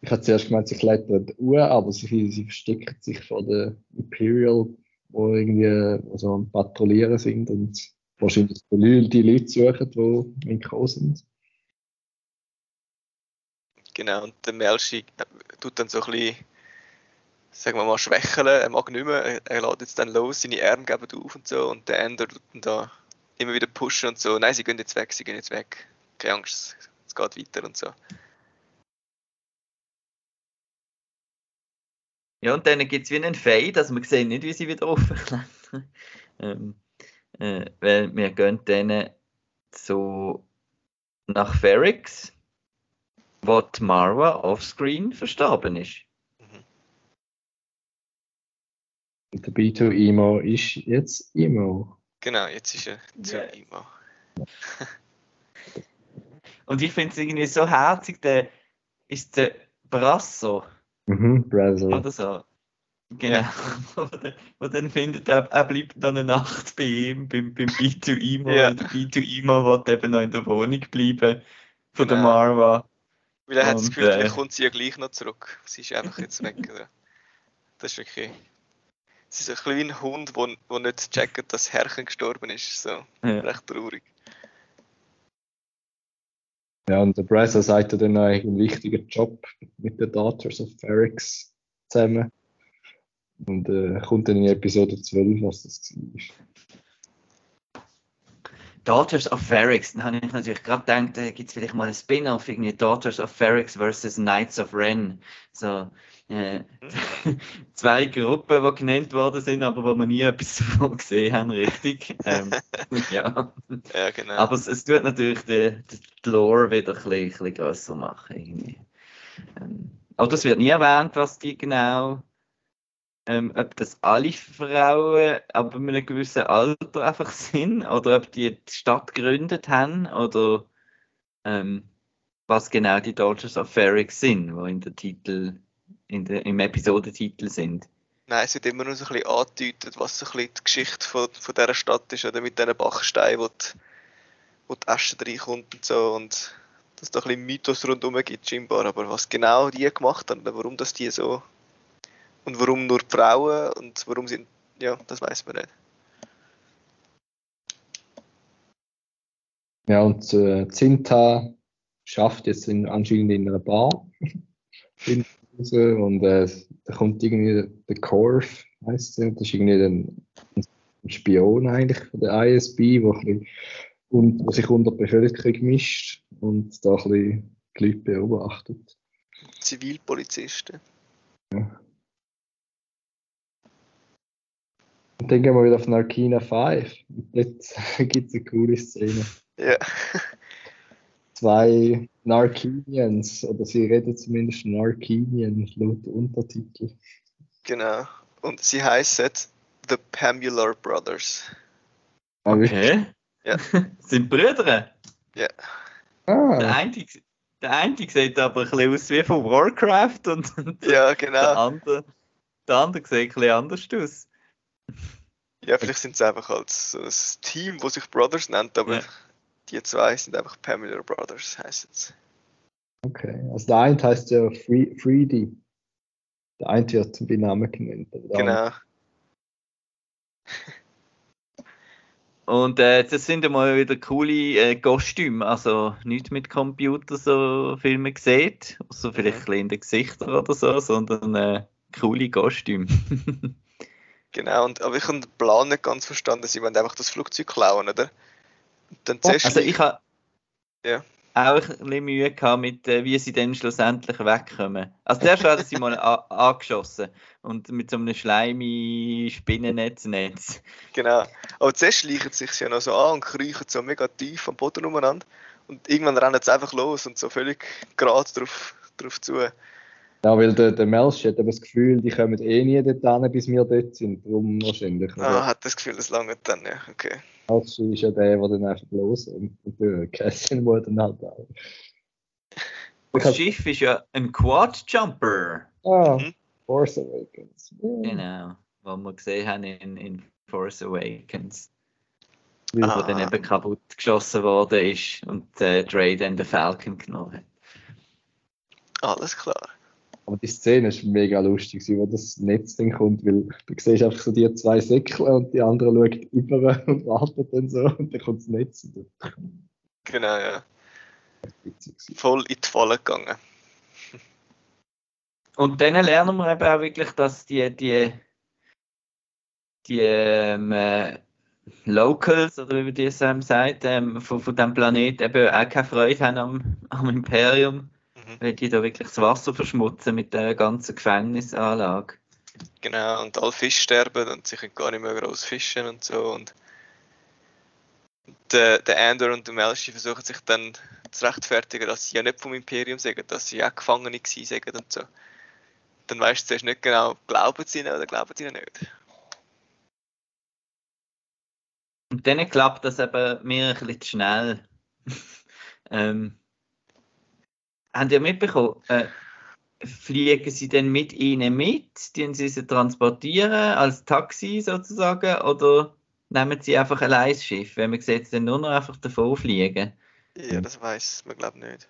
B: Ich hatte zuerst gemeint, sie klettern Uhr, aber sie, sie verstecken sich vor der Imperial, wo irgendwie so am Patrouillieren sind und wahrscheinlich die Leute, suchen, die entkommen sind.
C: Genau, und der Melchi äh, tut dann so ein bisschen, sagen wir mal, schwächeln. Er mag nicht mehr. Er lädt jetzt dann los, seine Arme geben auf und so. Und der Ender tut dann da immer wieder pushen und so. Nein, sie gehen jetzt weg, sie gehen jetzt weg. Keine Angst, es geht weiter und so.
A: Ja, und dann gibt es wie einen Fade, also man sieht nicht, wie sie wieder (laughs) aufklettern. ähm, Äh, weil wir gehen dann so nach Ferrix, wo die Marwa offscreen verstorben ist.
B: Und der B2 Emo ist jetzt Emo.
C: Genau, jetzt ist er zu
A: Ja.
C: Ima.
A: Und ich finde es irgendwie so herzig, der ist der Brasso
B: Mhm, Brazil.
A: oder so. Genau. (laughs) wo, dann, wo dann findet, er, er bleibt dann eine Nacht bei ihm, beim, beim B2 Emo.
C: Ja.
A: Und der B2 Emo will eben noch in der Wohnung bleiben von der
C: Genau.
A: Marwa.
C: Weil er hat das
A: Und,
C: Gefühl,
A: äh,
C: kommt sie ja gleich noch zurück. Sie ist einfach jetzt weg. Oder? Das ist wirklich. Sie ist ein ein Hund, der wo nicht checkt, dass das Herrchen gestorben ist. So,
A: Ja.
C: recht traurig.
B: Ja, und der Brazil sagt dann noch einen wichtigen Job mit den Daughters of Ferrix zusammen. Und äh, kommt dann in Episode 12, was das war.
A: Daughters of Ferrix, dann habe ich natürlich gerade gedacht, äh, gibt es vielleicht mal ein Spin-off, irgendwie Daughters of Ferrix versus Knights of Ren. So, äh, (laughs) zwei Gruppen, die genannt worden sind, aber wo wir nie etwas (laughs) davon gesehen haben, richtig. Ähm, (laughs) ja.
C: Ja, genau.
A: Aber es, es tut natürlich die, die, die Lore wieder ein bisschen, ein bisschen grösser machen. Irgendwie. Ähm, aber das wird nie erwähnt, was die genau, ähm, ob das alle Frauen ab einem gewissen Alter einfach sind oder ob die die Stadt gegründet haben oder ähm, was genau die Daughters of Ferrix sind, die in der Titel, in der, im Episodentitel sind.
C: Nein, es wird immer nur so ein bisschen angedeutet, was so ein bisschen die Geschichte von, von dieser Stadt ist, oder mit diesen Bachsteinen, wo die, wo die Asche reinkommt und so. Und dass da ein bisschen Mythos rundherum gibt, scheinbar. Aber was genau die gemacht haben, warum das die so. Und warum nur die Frauen und warum sind. Ja, das weiß man nicht.
B: Ja, und äh, Zinta schafft jetzt in, anscheinend in einer Bar. (laughs) Und äh, da kommt irgendwie der Corf, heißt der, das ist irgendwie ein, ein Spion eigentlich von der ISB, wo, bisschen, und, wo sich unter die Bevölkerung mischt und da ein bisschen die Leute beobachtet.
C: Zivilpolizisten.
B: Und dann gehen wir wieder auf Narkina 5. Und dort gibt es eine coole Szene.
C: Ja.
B: Zwei Narkinians, oder sie reden zumindest Narkinian laut Untertitel.
C: Genau. Und sie heißen The Pamular Brothers.
B: Ah?
A: Okay.
C: Ja. (laughs)
A: sind Brüder. Der
B: Ah,
A: eine, der eine sieht aber ein bisschen aus wie von Warcraft und, und
C: Ja,
A: der,
C: genau.
A: andere, der andere sieht ein bisschen anders aus.
C: Ja, vielleicht sind sie einfach als so ein Team, das sich Brothers nennt, aber
A: Ja.
C: die zwei sind einfach Pamular Brothers, heißen sie.
B: okay. Also der eine heißt ja Free, Freedy. Der eine wird bei Namen genannt.
C: Genau. (laughs)
A: Und äh, das sind einmal wieder coole äh, Kostüme, also nicht mit Computer so Filme gesehen, so vielleicht ein bisschen in den Gesichtern oder so, sondern äh, coole Kostüme. (laughs)
C: Genau, und, aber ich habe den Plan nicht ganz verstanden. Sie wollen einfach das Flugzeug klauen, oder? Und dann zuerst
A: also ich habe
C: Ja.
A: auch ein bisschen Mühe gehabt mit, äh, wie sie dann schlussendlich wegkommen. Also zuerst werden sie mal (laughs) angeschossen und mit so einem schleimi Spinnennetznetz.
C: Genau. Aber zuerst schleichen sie sich ja noch so an und kriechen so mega tief am Boden umeinander. Und irgendwann rennen sie einfach los und so völlig gerade drauf, drauf zu.
B: Ja, weil der, der Melch hat eben das Gefühl, die kommen eh nie dort hin, bis wir dort sind. Darum wahrscheinlich.
C: Ah, hat das Gefühl, das lange dann, ja. Okay.
B: Melch ist ja der, der dann einfach los und, und der Cassian muss dann halt auch.
A: Das Schiff ist ja ein Quad-Jumper.
B: Ah,
C: Mhm.
B: Force Awakens. Ja.
A: Genau, was wir gesehen haben in, in Force Awakens.
B: Ja.
A: wo dann eben kaputt geschossen worden ist und äh, Dre dann den Falcon genommen hat.
C: Alles klar.
B: Aber die Szene ist mega lustig, wo das Netz dann kommt, weil du siehst einfach so die zwei Säckle und die andere schaut über (laughs) und wartet dann so und dann kommt das Netz.
C: Genau, ja. Voll in die Falle gegangen.
A: Und dann lernen wir eben auch wirklich, dass die, die, die ähm, äh, Locals, oder wie man das ähm, sagt, ähm, von, von diesem Planeten eben auch keine Freude haben am, am Imperium,
C: Mhm.
A: weil die da wirklich das Wasser verschmutzen mit der ganzen Gefängnisanlage.
C: Genau, und alle Fische sterben und sie können gar nicht mehr groß fischen und so. Und der, der Andor und der Melchi versuchen sich dann zu rechtfertigen, dass sie ja nicht vom Imperium sagen, dass sie auch Gefangene sind und so. Dann weißt du zuerst nicht genau, glauben sie ihnen oder glauben sie ihnen nicht.
A: Und dann klappt das eben mir ein bisschen zu schnell. (laughs) ähm, habt ihr mitbekommen, äh, fliegen sie denn mit ihnen mit? Tun sie sie transportieren als Taxi sozusagen? Oder nehmen sie einfach ein leises Schiff, wenn man sieht, dann nur noch einfach davon fliegen?
C: Ja, das weiß man glaube nicht.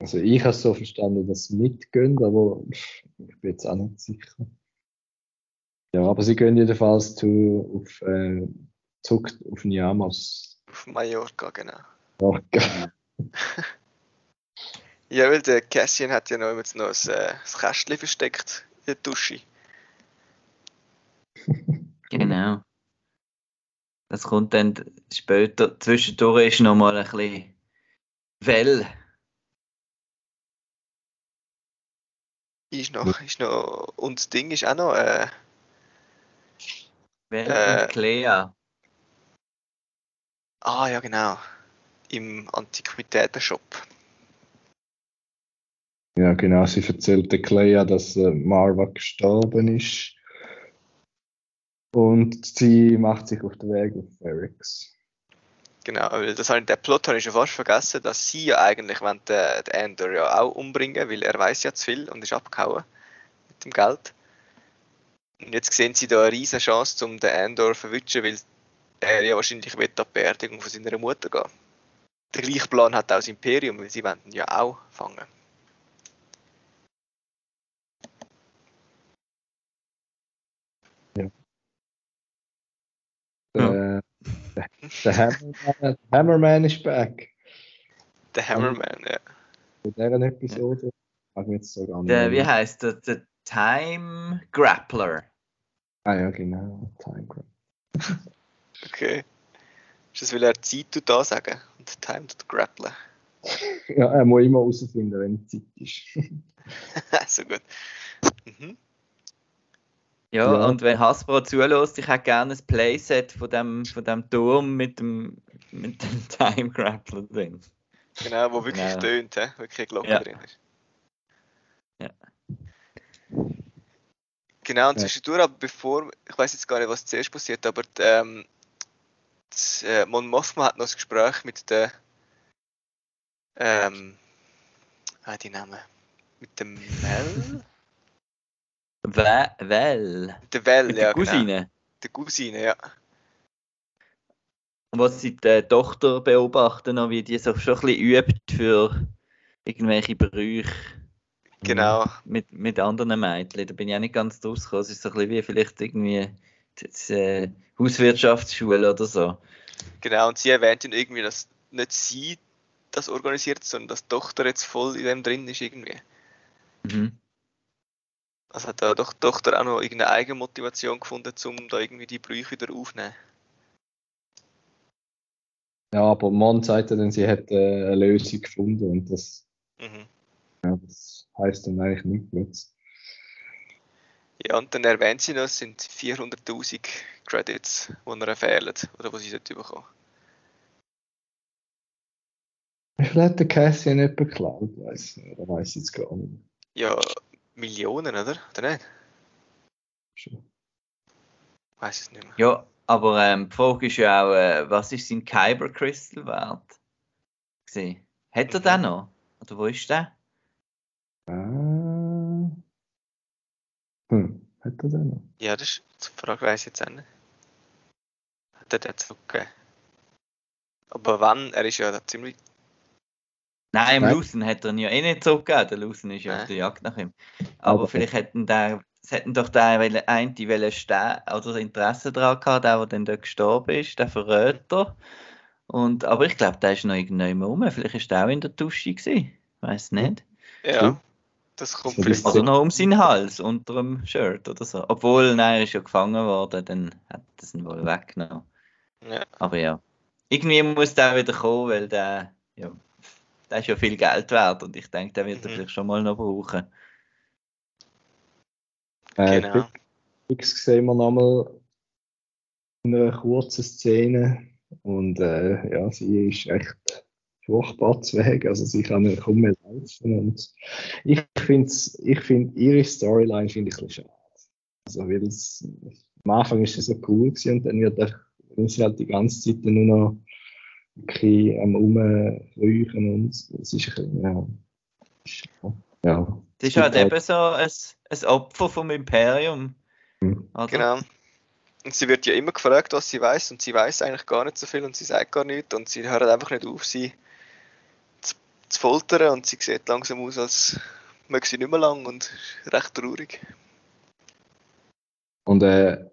B: Also ich habe es so verstanden, dass sie mitgehen, aber ich bin jetzt auch nicht sicher. Ja, aber sie gehen jedenfalls zu, auf, äh, zurück auf Niamas.
C: Auf Mallorca, genau.
B: Ja, (laughs)
C: Ja, weil der Cassian hat ja noch jetzt noch ein, äh, ein Kästchen versteckt in der Dusche. (laughs)
A: Genau. Das kommt dann später. Zwischendurch ist noch mal ein bisschen Well.
C: Ist noch, ist noch, und das Ding ist auch noch, äh,
A: Well
C: Äh.
A: und Clea.
C: ah ja genau, im Antiquitätenshop.
B: Ja, genau. Sie erzählt der Clea, dass äh, Marva gestorben ist. Und sie macht sich auf den Weg auf Ferrix.
C: Genau, weil das habe ich, den Plot habe ich schon fast vergessen, dass sie ja eigentlich wollen den, den Andor ja auch umbringen, weil er weiß ja zu viel und ist abgehauen mit dem Geld. Und jetzt sehen sie da eine riesige Chance, um den Andor zu verwischen, weil er ja wahrscheinlich wird an die Beerdigung von seiner Mutter gehen. Der gleiche Plan hat auch das Imperium, weil sie wollen ihn ja auch fangen.
B: Der, der, Hammerman, der Hammerman ist back.
C: Der Hammerman, ja.
B: In dieser Episode. Mich jetzt sogar nicht.
A: Der, wie heißt der? Der Time Grappler.
B: Ah ja, genau. Time Grab.
C: Okay. Ist das, weil er Zeit tut da sagen und Time tut grappeln? (laughs)
B: Ja, er muss immer herausfinden, wenn Zeit ist. (laughs)
C: so gut. Mhm.
A: Ja,
B: Ja.
A: und wenn Hasbro zulässt, ich hätte gerne ein Playset von dem, von dem Turm mit dem, mit dem (laughs) Time Grappler drin.
C: Genau, wo wirklich
A: Ja.
C: tönt, he? wirklich eine Glocke
A: Ja.
C: drin ist.
A: Ja.
C: Genau, und
B: Ja.
C: zwischendurch, aber bevor, ich weiß jetzt gar nicht, was zuerst passiert, aber die, ähm, das, äh, Mon Mothma hat noch ein Gespräch mit der, ähm, ah, die Namen, mit dem Mel?
A: We well.
C: Der Well,
A: Mit
C: ja,
A: der
C: genau.
A: Cousine.
C: Der Cousine, ja.
A: Und was sie die Tochter beobachten, noch, wie die so schon ein bisschen übt für irgendwelche Brüche
C: Genau.
A: mit, mit anderen Mädchen. Da bin ich auch nicht ganz draus gekommen. Es ist so ein bisschen wie vielleicht irgendwie das, äh, Hauswirtschaftsschule oder so.
C: Genau, und sie erwähnt dann irgendwie, dass nicht sie das organisiert, sondern dass die Tochter jetzt voll in dem drin ist irgendwie.
A: Mhm.
C: Also hat da doch die Tochter auch noch irgendeine Eigenmotivation gefunden, um da irgendwie die Brüche wieder aufzunehmen.
B: Ja, aber Mon sagt ja dann, sie hat äh, eine Lösung gefunden und das,
C: Mhm.
B: ja, das heisst dann eigentlich nichts Gutes.
C: Ja, und dann erwähnt sie noch, es sind 400.000 Credits, die ihr fehlen, oder was sie dort bekommen.
B: Wie viel hat der Cassian nicht oder weiß ich jetzt gar nicht.
C: Ja, Millionen, oder? Oder nicht?
B: Schon.
C: Weiß es nicht mehr.
A: Ja, aber ähm, die Frage ist ja auch, äh, was ist sein Kyber Crystal wert? Gesehen. Hat er
C: Mhm.
A: den noch? Oder wo ist der?
B: Ah. Hm, hat er den noch?
C: Ja, das ist die Frage, weiß ich jetzt auch nicht. Hat er den zurückgegeben? Aber wann? Er ist ja da ziemlich.
A: Nein, im
B: Nein.
A: Lucen hat er ihn ja eh nicht zurückgegeben. Der Lucen ist ja
C: Nein.
A: auf der Jagd nach ihm. Aber
B: Aber-
A: vielleicht hätten der, es hätten doch der eine eine wollen stehen oder Interesse daran gehabt, der, der dann dort gestorben ist, der Verräter. Und, aber ich glaube, der ist noch irgendwann rum. Vielleicht ist der auch in der Dusche gewesen. Weiß nicht.
C: Ja, das kommt vielleicht.
A: Oder noch um seinen Hals, unter dem Shirt oder so. Obwohl, nein, er ist ja gefangen worden, dann hat er ihn wohl weggenommen.
C: Ja.
A: Aber ja. Irgendwie muss der wieder kommen, weil der, ja, der ist ja viel Geld wert und ich denke, der wird er
C: Mhm.
A: vielleicht schon mal noch brauchen.
B: Äh,
C: Genau.
B: Fix sehen wir nochmal in einer kurzen Szene Und äh, ja, sie ist echt furchtbar zu Weg. Also sie kann kaum mehr leisten. Und ich finde ich find, ihre Storyline finde ich ein bisschen schade. Also weil es, am Anfang ist sie so cool gewesen und dann wird er, sie halt die ganze Zeit nur noch wirklich am Rumräuchen und es ist ein bisschen, ja. ja.
A: Das ist halt eben so ein, ein Opfer vom Imperium.
C: Mhm. Genau. Und sie wird ja immer gefragt, was sie weiß, und sie weiß eigentlich gar nicht so viel und sie sagt gar nichts und sie hört einfach nicht auf, sie zu, zu foltern und sie sieht langsam aus, als möge sie nicht mehr lang und recht traurig.
B: Und äh,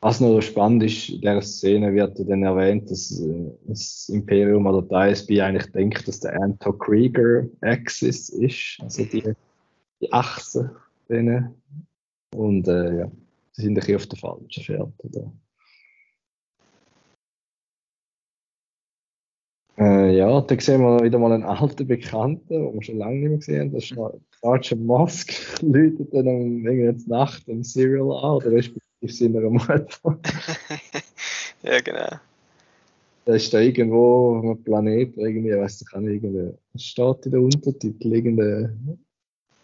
B: was noch spannend ist, in dieser Szene wird dann erwähnt, dass äh, das Imperium oder die ISB eigentlich denkt, dass der Anto Krieger Axis ist, also die, die Achse denen. Und äh, ja, sie sind ein bisschen auf der falschen Fährte. Äh, ja, da sehen wir wieder mal einen alten Bekannten, den wir schon lange nicht mehr gesehen haben. Das ist Sergeant Musk, (laughs) läutet dann um irgendeine Nacht im Serial an, oder respektive seiner Mutter.
C: ja, genau.
B: Da ist da irgendwo auf einem Planet, irgendwie, ich weiß nicht, kann irgendeine, steht in der Untertitel, irgendeine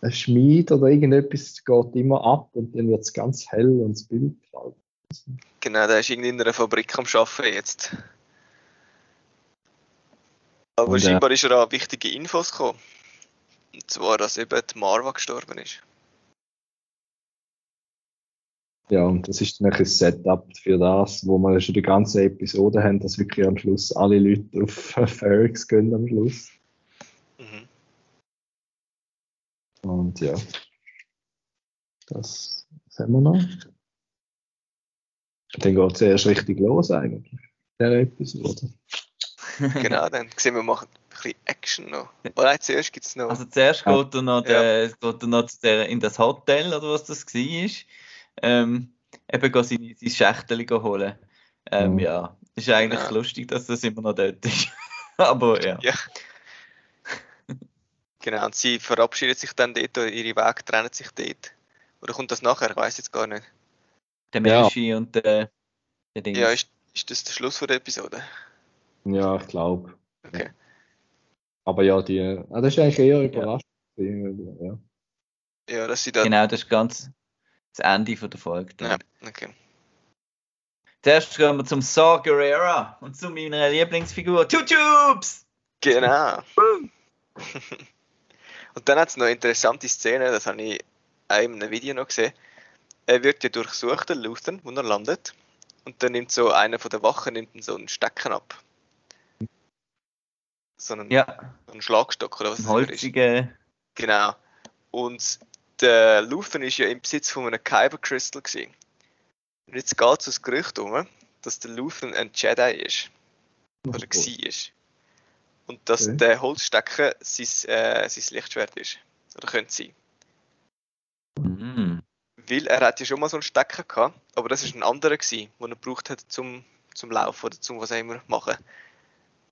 B: ein Schmied oder irgendetwas geht immer ab und dann wird es ganz hell und das Bild fällt.
C: Genau, der ist irgendwie in einer Fabrik am Arbeiten jetzt. Aber und, scheinbar äh, ist er an wichtige Infos gekommen. Und zwar, dass eben die Marva gestorben ist.
B: Ja, und das ist dann ein Setup für das, wo wir schon die ganze Episode haben, dass wirklich am Schluss alle Leute auf (laughs) Ferrix gehen am Schluss. Mhm. Und ja, das, haben wir noch? Dann geht es erst richtig los eigentlich, der Episode. (laughs)
C: genau, dann sehen wir machen ein bisschen Action noch. Oder nein, zuerst gibt es noch.
A: Also zuerst ja. geht er noch, der, ja. geht er noch zu der, in das Hotel oder was das war. Ähm, eben seine, sein Schächtel holen. Ähm, ja. ja, ist eigentlich ja. lustig, dass das immer noch dort ist. (laughs) Aber ja. ja.
C: Genau, und sie verabschiedet sich dann dort, oder ihre Wege trennen sich dort. Oder kommt das nachher? Ich weiß jetzt gar nicht.
A: Der ja. und der,
C: der Dings. Ja, ist, ist das der Schluss von der Episode?
B: Ja, ich glaube. Okay. Aber ja, die, ah, das ist eigentlich eher überraschend. Ja.
C: ja, dass sie dann.
A: Genau, das ist ganz das Ende von der Folge.
C: Dann. Ja, okay.
A: Zuerst gehen wir zum Saw Gerrera und zu meiner Lieblingsfigur, Tubes!
C: Genau. (laughs) und dann hat es noch eine interessante Szene, das habe ich auch in einem Video noch gesehen. Er wird ja durchsucht, der Luther, wo er landet. Und dann nimmt so einer von der Wachen nimmt so einen Stecken ab. So einen,
A: ja.
C: einen Schlagstock oder was
A: das Holzige.
C: ist. Genau. Und der Luther ist ja im Besitz von einem Kyber Crystal gewesen. Und jetzt geht es das Gerücht um, dass der Luther ein Jedi ist. Oder oh. war. Und dass okay. der Holzstecken sein, äh, sein Lichtschwert ist. Oder könnte sein. Mhm. Weil er hat ja schon mal so einen Stecker gehabt, aber das war ein anderer, gewesen, den er gebraucht hat zum, zum Laufen oder zum was auch immer machen.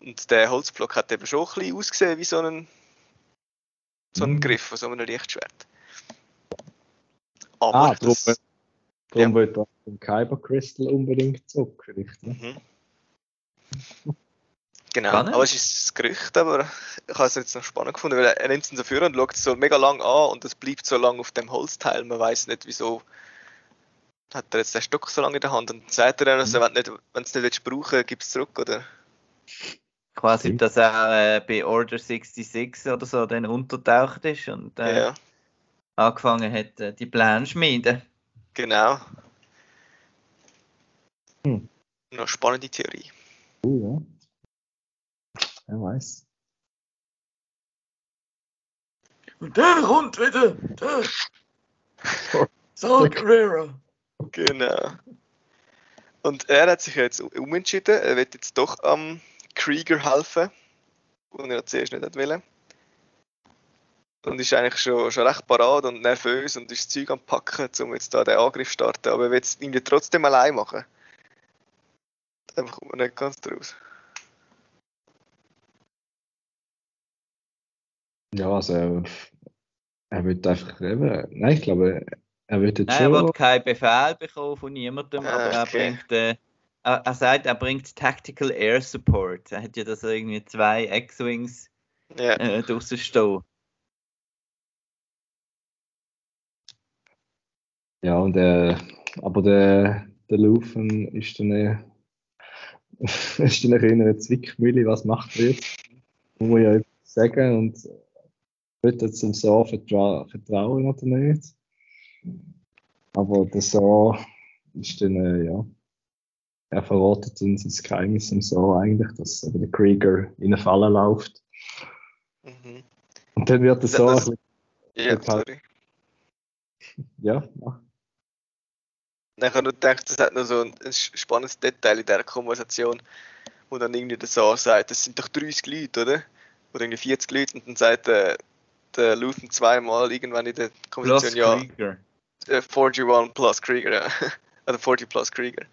C: Und der Holzblock hat eben schon ein bisschen ausgesehen wie so ein, so ein mhm. Griff von so einem Lichtschwert.
B: Aber ah, das, darum, darum ja. wollte er den Kyber Crystal unbedingt zurück, richtig? Ne?
C: Mhm. (laughs) Genau, aber es ist das Gerücht, aber ich habe es jetzt noch spannend gefunden, weil er nimmt es so für und schaut es so mega lang an und es bleibt so lang auf dem Holzteil, man weiß nicht wieso hat er jetzt den Stock so lange in der Hand und sagt er dann, also, mhm. wenn du es nicht, nicht brauchen gib es zurück, oder?
A: Quasi, dass er äh, bei Order 66 oder so dann untertaucht ist und äh, ja. Angefangen hat, äh, die Pläne zu schmieden.
C: Genau. Hm. Noch spannende Theorie.
B: Uh, ja. Wer weiß.
A: Und der kommt wieder. Der. Sal Guerrero.
C: Genau. Und er hat sich jetzt umentschieden. Er wird jetzt doch am Krieger helfen, den er zuerst nicht wollte. Und ist eigentlich schon, schon recht parat und nervös und ist das Zeug am Packen, um jetzt da den Angriff zu starten. Aber er will es irgendwie trotzdem allein machen. Da kommt man nicht ganz draus.
B: Ja, also er, er wird einfach eben, nein, ich glaube, er wird jetzt
A: nein, schon... Er wird keinen Befehl bekommen von niemandem, ah, aber er bringt, äh, er, er sagt, er bringt Tactical Air Support. Er hat ja das irgendwie zwei X-Wings
C: Ja.
A: äh, draussen stehen.
B: Ja, und äh, aber der, der Lufen ist dann, äh, (laughs) ist dann in einer Zwickmühle, was macht er jetzt? Muss man ja sagen und wird er zum Saar vertra vertrauen oder nicht? Aber der Saar ist dann, äh, ja, er verratet uns das Geheimnis im Saar eigentlich, dass eben der Krieger in eine Falle läuft.
C: Mhm.
B: Und dann wird der Saar,
C: Ja, sorry.
B: ja, mach.
C: Dann habe ich nur gedacht, das hat noch so ein, ein spannendes Detail in dieser Konversation, wo dann irgendwie der Saar sagt, das sind doch 30 Leute, oder? Oder irgendwie 40 Leute und dann sagt der, der Luthen zweimal irgendwann in der Konversation, ja,
A: Krieger.
C: äh, 41 plus Krieger, ja. (laughs) Oder 40 plus Krieger.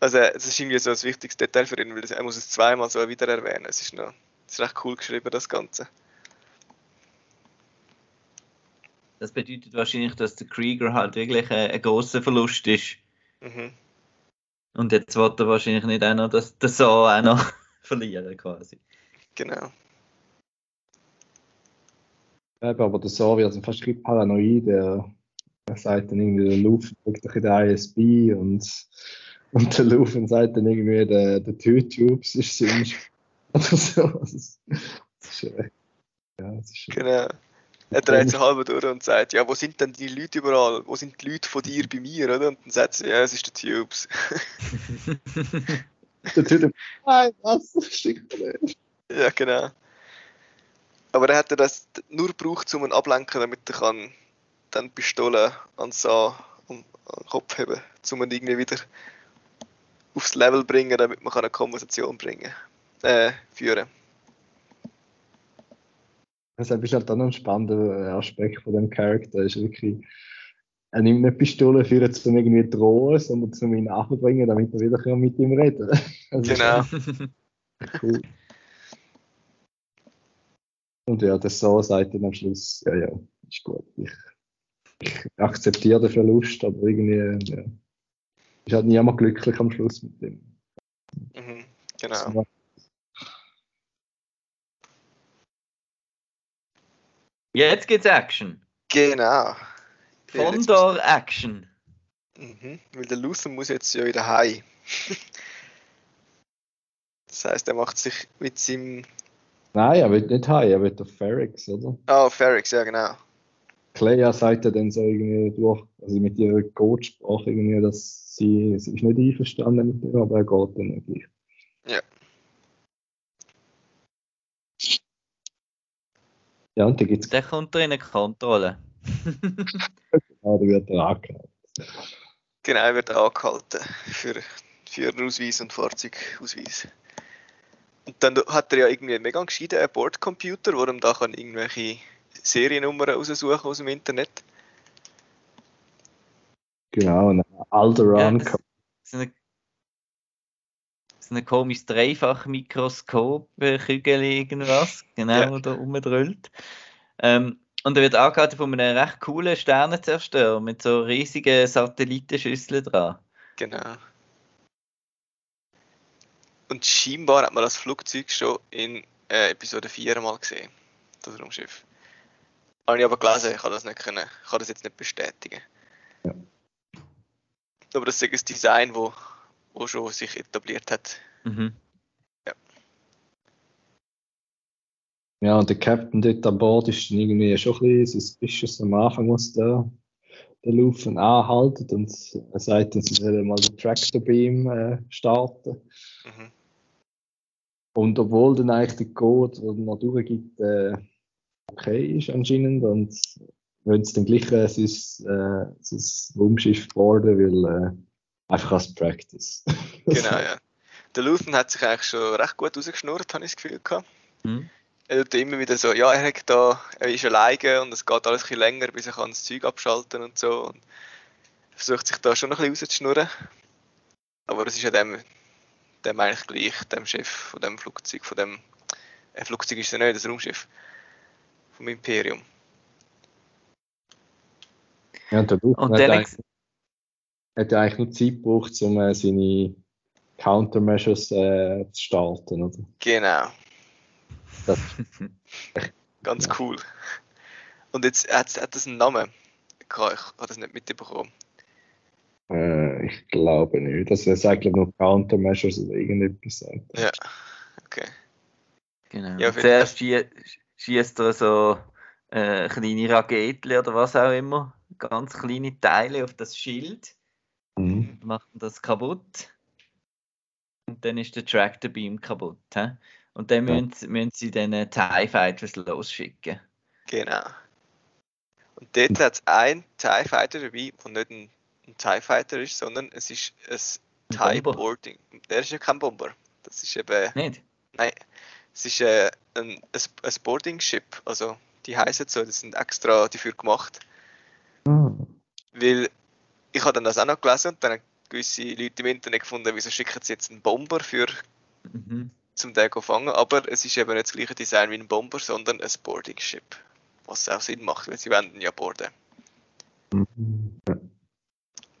C: Also, es ist irgendwie so ein wichtiges Detail für ihn, weil er muss es zweimal so wieder erwähnen. Es ist noch, es ist recht cool geschrieben, das Ganze.
A: Das bedeutet wahrscheinlich, dass der Krieger halt wirklich ein, ein großer Verlust ist.
C: Mhm.
A: Und jetzt wird er wahrscheinlich nicht auch noch das, das so auch noch (laughs) verlieren quasi.
C: Genau.
B: Eben, aber der Saar wird fast ein paranoid. Der, der sagt dann irgendwie, der Lufen liegt doch in der ISB und, und der Lufen sagt dann irgendwie, der, der Two-Tubes ist sonst. (laughs) Oder so. Das ist, das ist, ja, das ist
C: Genau. Er dreht sich halb durch und sagt, ja, wo sind denn die Leute überall? Wo sind die Leute von dir bei mir, oder? Und dann sagt sie, ja, es ist der Tubes. (laughs)
B: der Typ, nein, was?
C: Ja, genau. Aber er hätte das nur gebraucht, um ihn ablenken, damit er kann dann Pistole an um, den Kopf heben, um ihn irgendwie wieder aufs Level bringen, damit man kann eine Konversation bringen, äh, führen.
B: Deshalb ist halt dann ein spannender Aspekt von dem Charakter. Ist wirklich, er nimmt nicht Pistole für ihn zum irgendwie drohen, sondern zum ihn nachbringen, damit er wieder mit ihm reden kann. (laughs) Also,
C: Genau.
B: Cool. Und ja, der so sagt dann am Schluss, ja, ja, ist gut. Ich, ich akzeptiere den Verlust, aber irgendwie, ja, ist halt niemand glücklich am Schluss mit dem.
C: Mhm, genau.
A: Jetzt gibt's Action.
C: Genau.
A: Condor Action.
C: Mhm, weil der Luther muss jetzt ja wieder heim. (laughs) das heißt, er macht sich mit seinem.
B: Nein, er will nicht heim, er will auf Ferrix, oder?
C: Ah, Ferrix, ja genau.
B: Clea sagt ja dann so irgendwie durch, also mit ihrer Codesprache irgendwie, dass sie, sie ist nicht einverstanden mit dem, aber er geht dann nicht gleich.
C: Ja.
B: Ja, und dann gibt es
A: Der kommt in eine Kontrolle. (laughs)
B: da wird er angehalten.
C: Genau, er wird angehalten für Führerausweis und Fahrzeugausweis. Und dann hat er ja irgendwie einen mega gescheiten Bordcomputer, wo er da kann irgendwelche Seriennummern raussuchen aus dem Internet.
B: Genau, und Alderan
A: Ja, das- ein, so ein komisches Dreifach-Mikroskop, äh, Kügel irgendwas, genau,
C: Ja.
A: da rumdrüllt. Ähm, und er wird angehalten von einem recht coolen Sternenzerstörer mit so riesigen Satellitenschüsseln dran.
C: Genau. Und scheinbar hat man das Flugzeug schon in äh, Episode 4 mal gesehen. Das Raumschiff. Habe ich aber gelesen, ich kann das nicht können, ich kann das jetzt nicht bestätigen.
B: Ja.
C: Aber das ist ein Design, wo, wo schon sich etabliert hat.
A: Mhm.
B: Ja, und der Captain dort an Bord ist dann irgendwie schon ein bisschen suspicious am Anfang, was der, der Lufen anhaltet und er sagt dann, sie sollen mal den Tractor Beam äh, starten.
C: Mhm.
B: Und obwohl dann eigentlich der Code, der noch durchgibt, äh, okay ist anscheinend und wollen sie dann gleich äh, sein, äh, sein Raumschiff boarden, weil äh, einfach als Practice. (laughs)
C: Genau, ja. Der Luthen hat sich eigentlich schon recht gut rausgeschnurrt, habe ich das Gefühl gehabt.
A: Mhm.
C: Er tut immer wieder so, ja, er, hat da, er ist alleine und es geht alles ein bisschen länger, bis er kann das Zeug abschalten und so. Und er versucht sich da schon ein bisschen rauszuschnurren. Aber es ist ja dem, dem eigentlich gleich, dem Chef von dem Flugzeug, von dem, ein Flugzeug ist ja nicht, das Raumschiff vom Imperium.
B: Ja, und der Lufen
A: Und
B: hat,
A: dann
B: eigentlich, hat ja eigentlich nur Zeit gebraucht, um äh, seine Countermeasures äh, zu starten, oder?
C: Genau.
B: Das, (laughs)
C: Ganz
B: Ja.
C: cool. Und jetzt hat, hat das einen Namen. Ich habe das nicht mitbekommen.
B: äh, ich glaube nicht. Das ist eigentlich nur Countermeasures oder irgendetwas. sagt.
C: Ja. Okay.
A: Genau.
C: Ja,
A: Zuerst schie schießt er so äh, kleine Raketen oder was auch immer, ganz kleine Teile auf das Schild,
B: Mhm.
A: macht das kaputt. Und dann ist der Tractor Beam kaputt. He? Und dann
B: Ja.
A: müssen, sie- müssen sie dann äh, TIE Fighters losschicken.
C: Genau. Und dort hat es einen TIE Fighter dabei, der nicht ein, ein TIE Fighter ist, sondern es ist ein
A: Ein
C: TIE
A: Bomber.
C: Boarding. Der ist ja kein Bomber. Das ist eben.
A: Nicht?
C: Nein. Es ist äh, ein, ein, ein Boarding Ship. Also, die heißen so, die sind extra dafür gemacht.
B: Ah.
C: Weil ich habe dann das auch noch gelesen und dann gewisse Leute im Internet gefunden, wieso schicken sie jetzt einen Bomber für
A: Mhm.
C: zum den zu fangen. Aber es ist eben nicht das gleiche Design wie ein Bomber, sondern ein Boarding Ship. Was auch Sinn macht, weil sie ihn ja boarden.
B: Mhm.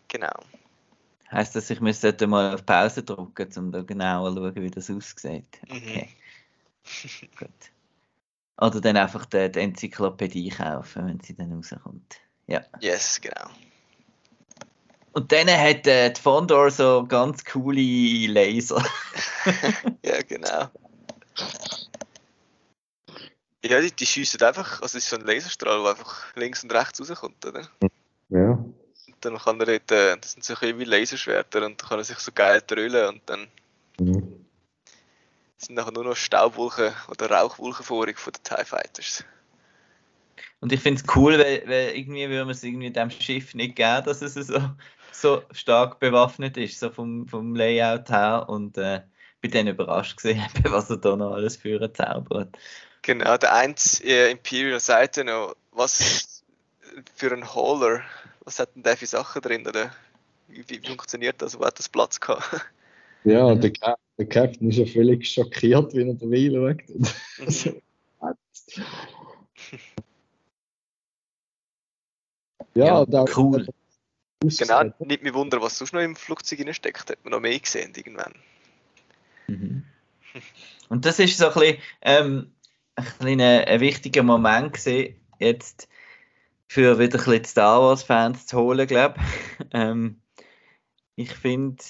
C: Genau.
A: Heißt das, ich müsste mal auf Pause drücken, um da genauer zu schauen, wie das aussieht?
C: Mhm.
A: Okay, (laughs) gut. Oder dann einfach die, die Enzyklopädie kaufen, wenn sie dann rauskommt. Ja.
C: Yes, genau.
A: Und dann hat äh, die Fondor so ganz coole Laser. (laughs)
C: Ja, genau. Ja, die, die schiessen einfach, also es ist so ein Laserstrahl, der einfach links und rechts rauskommt, oder?
B: Ja.
C: Und dann kann er dort, äh, das sind so ein bisschen wie Laserschwerter und dann kann er sich so geil drüllen und dann
B: Mhm.
C: sind nachher nur noch Staubwolken oder Rauchwolken vorig von den TIE Fighters.
A: Und ich finde es cool, weil, weil irgendwie würde man es irgendwie dem Schiff nicht geben, dass es so, so stark bewaffnet ist, so vom, vom Layout her. Und äh, bin dann überrascht gesehen, (laughs) was er da noch alles für einen zaubert.
C: Genau, der eins äh, Imperial Seite noch, was für ein Hauler, was hat denn der für Sachen drin, oder? Wie, wie funktioniert das? Wo hat das Platz gehabt? (laughs)
B: Ja,
A: Mhm.
B: der, Cap der Captain ist ja völlig schockiert, wie er den Wheel schaut. (laughs) ja,
A: Ja,
B: da
A: cool.
C: Genau, nicht mich wundern, was sonst noch im Flugzeug steckt. Hat man noch mehr gesehen irgendwann.
A: Mhm. (laughs) Und das ist so ein bisschen, ähm, ein, kleiner, ein wichtiger Moment gewesen, jetzt für wieder ein bisschen die Star Wars Fans zu holen, glaube ich. (laughs) Ähm, ich finde,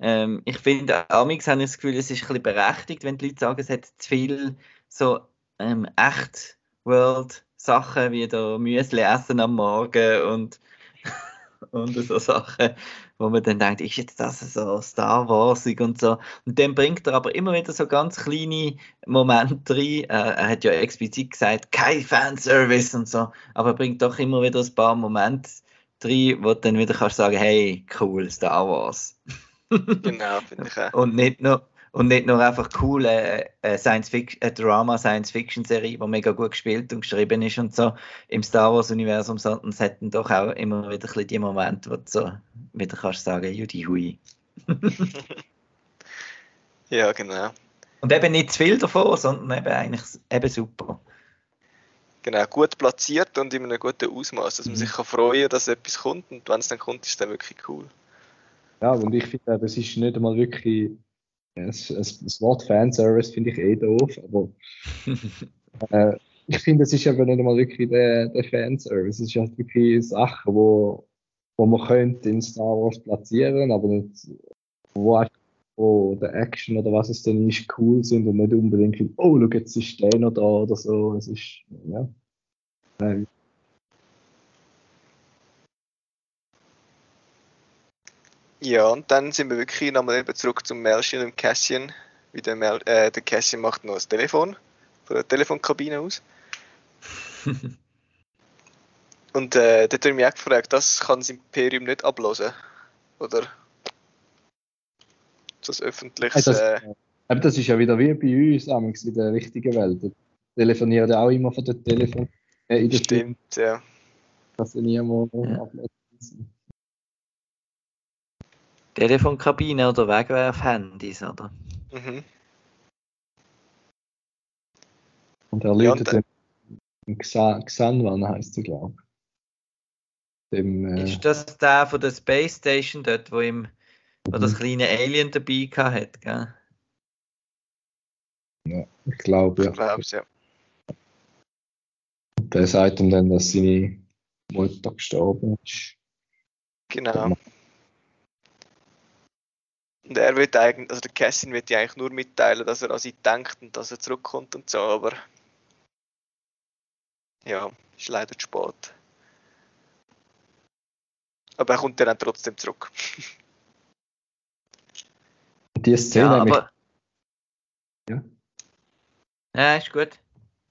A: ähm, ich finde, amix habe ich das Gefühl, es ist ein bisschen berechtigt, wenn die Leute sagen, es hat zu viel so ähm, echt World Sachen wie da Müsli essen am Morgen und und so Sachen, wo man dann denkt, ist jetzt das so Star Warsig und so. Und dann bringt er aber immer wieder so ganz kleine Momente rein. Äh, er hat ja explizit gesagt, kein Fanservice und so, aber er bringt doch immer wieder ein paar Momente rein, wo du dann wieder kannst sagen, hey, cool, Star Wars.
C: Genau, finde ich auch.
A: Und nicht nur, und nicht nur einfach cool, äh, äh, Science Fiction, äh, Drama, Science Fiction Serie, die mega gut gespielt und geschrieben ist und so im Star Wars Universum, sondern es hätten doch auch immer wieder ein die Momente, wo du so wieder kannst sagen, Judy Hui. (laughs)
C: Ja, genau.
A: Und eben nicht zu viel davon, sondern eben eigentlich eben super.
C: Genau, gut platziert und in einem guten Ausmaß, dass man
A: Mhm.
C: sich kann freuen dass etwas kommt und wenn es dann kommt, ist es dann wirklich cool.
B: Ja, und ich finde, eben, es ist nicht einmal wirklich. Es, das Wort Fanservice finde ich eh doof, aber (laughs) äh, ich finde, es ist eben nicht einmal wirklich der, der Fanservice. Es ist halt wirklich Sachen, wo, wo man könnte in Star Wars platzieren, aber nicht, wo, wo der Action oder was es denn ist, cool sind und nicht unbedingt, oh, schau, jetzt ist der noch da oder so. Es ist, ja. Äh,
C: Ja, und dann sind wir wirklich nochmal eben zurück zum Melchior und Cassian. Wie der, Mel äh, der Cassian macht noch das Telefon von der Telefonkabine aus. (laughs) Und äh, dort habe ich mich auch gefragt, das kann das Imperium nicht ablösen. Oder? Das öffentliches.
B: das,
C: Äh,
B: aber das ist ja wieder wie bei uns in der richtigen Welt. Da telefonieren ja auch immer von der Telefon. Äh, in der Stimme,
C: stimmt, ja.
B: dass sie niemand
A: Ja.
B: ablesen.
A: Telefonkabine oder Wegwerfhandys, oder?
C: Mhm.
B: Und er
C: Ja,
B: läutet den Xa- Xanwan, heißt sie, glaube ich. Dem, äh,
A: Ist das der von der Space Station dort, wo im Oder das kleine Alien dabei gehabt hat, gell?
B: Ja, ich glaube, ja.
C: Ich glaube ja.
B: Der sagt ihm dann, dass seine Mutter gestorben ist.
C: Genau. Und er wird eigentlich, also der Cassin wird ja eigentlich nur mitteilen, dass er an sie denkt und dass er zurückkommt und so, aber ja, ist leider zu spät. Aber er kommt ja dann trotzdem zurück.
B: Und die Szene
A: Ja,
B: mich,
A: aber.
B: Ja.
A: Ja, ist gut.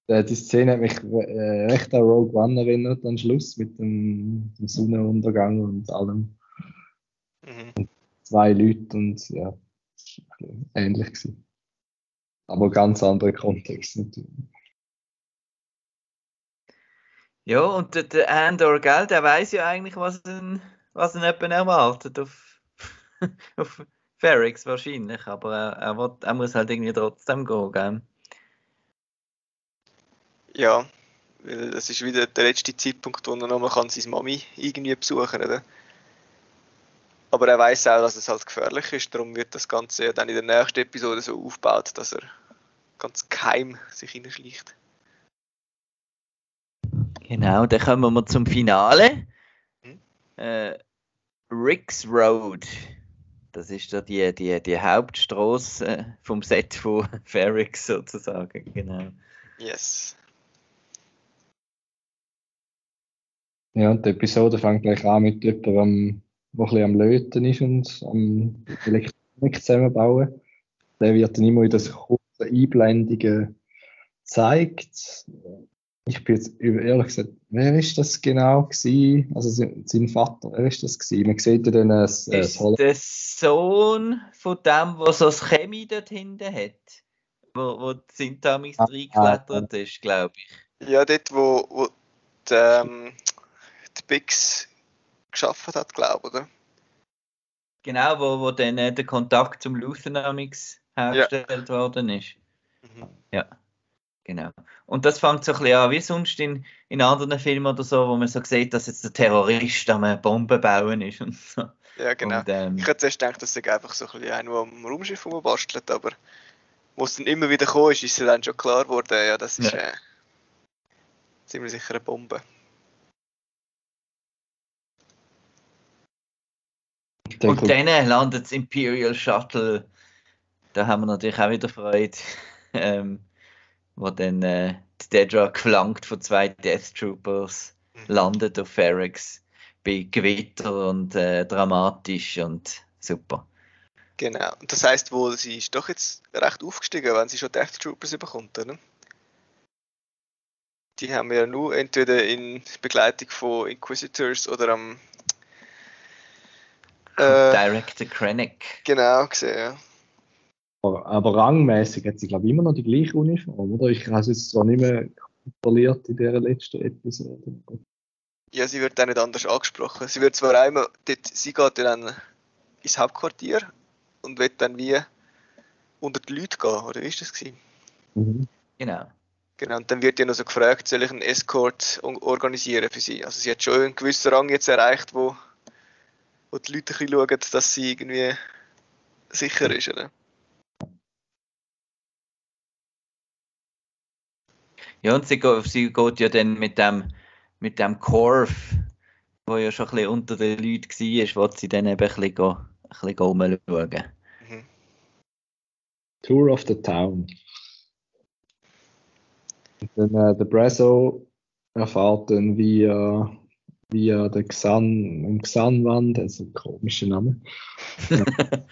B: äh, die Szene hat mich äh, recht an Rogue One erinnert am Schluss mit dem, dem Sonnenuntergang und allem.
C: Mhm.
B: Zwei Leute und ja, ähnlich gewesen. Aber ganz anderer Kontext natürlich.
A: Ja, und der, der Andor, gell, der weiß ja eigentlich, was ihn, was ihn jemand erwartet auf, (laughs) auf Ferrix wahrscheinlich, aber er, er, will, er muss halt irgendwie trotzdem gehen, gell?
C: Ja, weil das ist wieder der letzte Zeitpunkt, wo er nochmal kann seine Mami irgendwie besuchen kann. Aber er weiß auch, dass es halt gefährlich ist, darum wird das Ganze ja dann in der nächsten Episode so aufgebaut, dass er ganz geheim sich hineinschleicht.
A: Genau, dann kommen wir zum Finale.
C: Mhm.
A: Äh, Ricks Road. Das ist da die, die, die Hauptstraße vom Set von (laughs) Ferrix sozusagen, genau.
C: Yes.
B: Ja, und die Episode fängt gleich an mit jemandem, der ein bisschen am Löten ist und am Elektronik zusammenbauen. Der wird dann immer in das kurze Einblendungen gezeigt. Ich bin jetzt ehrlich gesagt, wer ist das genau gewesen? Also sein Vater, wer ist das gewesen? Man sieht ja dann ein, ein
A: ist
B: Holo-
A: der Sohn von dem, der so das Chemie dort hinten hat, wo, wo Sintamis
B: Ah,
A: reingeklettert ist, glaube ich.
C: Ja, dort, wo, wo der, ähm, der Bix geschafft hat, glaube ich, oder?
A: Genau, wo, wo dann äh, der Kontakt zum Luthenamix hergestellt worden ist.
C: Mhm.
A: Ja, genau. Und das fängt so ein bisschen an, wie sonst in, in anderen Filmen oder so, wo man so sieht, dass jetzt der Terrorist am Bomben bauen ist und so.
C: Ja, genau.
A: Und, ähm,
C: Ich hätte zuerst gedacht, das sei einfach so ein bisschen der am Raumschiff rumbastelt, aber wo es dann immer wieder gekommen ist, ist es dann schon klar geworden, ja, das ist
A: Ja.
C: äh, ziemlich sicher eine Bombe.
B: Der
A: und dann landet das Imperial Shuttle. Da haben wir natürlich auch wieder Freude. (laughs) Ähm, wo dann äh, die Dedra geflankt von zwei Death Troopers
C: Mhm.
A: landet auf Ferrex bei Gewitter und äh, dramatisch und super.
C: Genau. Und das heisst wohl, sie ist doch jetzt recht aufgestiegen, wenn sie schon Death Troopers bekommt, oder? Die haben wir ja nur entweder in Begleitung von Inquisitors oder am äh,
A: Director Krennic.
C: genau gesehen, ja.
B: aber, aber rangmäßig hat sie, glaube ich, immer noch die gleiche Uniform, oder? Ich habe es jetzt zwar nicht mehr kontrolliert in dieser letzten Episode.
C: Ja, sie wird auch nicht anders angesprochen. Sie wird zwar einmal, dort, sie geht dann ins Hauptquartier und wird dann wie unter die Leute gehen, oder wie ist das gewesen?
B: Mhm.
A: Genau.
C: Genau, und dann wird ja noch so gefragt, soll ich einen Escort organisieren für sie? Also sie hat schon einen gewissen Rang jetzt erreicht, wo, wo die Leute ein bisschen schauen, dass sie irgendwie sicher ist, oder?
A: Ja, und sie, sie geht ja dann mit dem, mit dem Corv, wo ja schon ein bisschen unter den Leuten war, will sie dann eben ein bisschen, go, ein bisschen go rumschauen.
C: Mhm.
B: Tour of the Town. Und dann, äh, der Brazo erfahrt dann via, via der Xan, im Xanwand, also ein komischer Name, (laughs)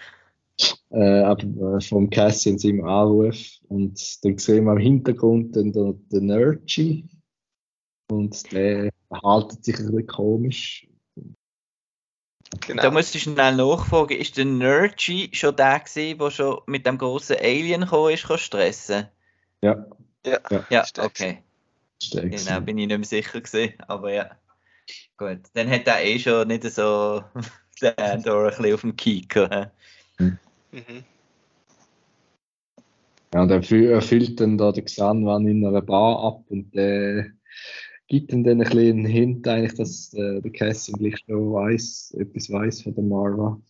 B: äh, aber äh, vom Cassian seinem Anruf. Und dann sehen wir im Hintergrund den, den Nergy. Und der verhaltet sich ein bisschen komisch.
C: Genau.
A: Da musst du schnell nachfragen, ist der Nergy schon der gewesen, der schon mit dem grossen Alien gekommen ist, kann stressen?
B: Ja,
C: ja,
B: ja.
A: Ja, okay. Genau, bin ich nicht mehr sicher gewesen, aber ja. Gut, dann hat er eh schon nicht so (laughs) den Andor ein bisschen auf dem Kicker. hä?
C: Mhm.
B: Ja, und er, fü- er füllt dann da den Xanwan in einer Bar ab und der gibt ihm dann ein bisschen einen Hint, eigentlich, dass äh, der Cassian gleich schon weiß, etwas weiß von der Marva.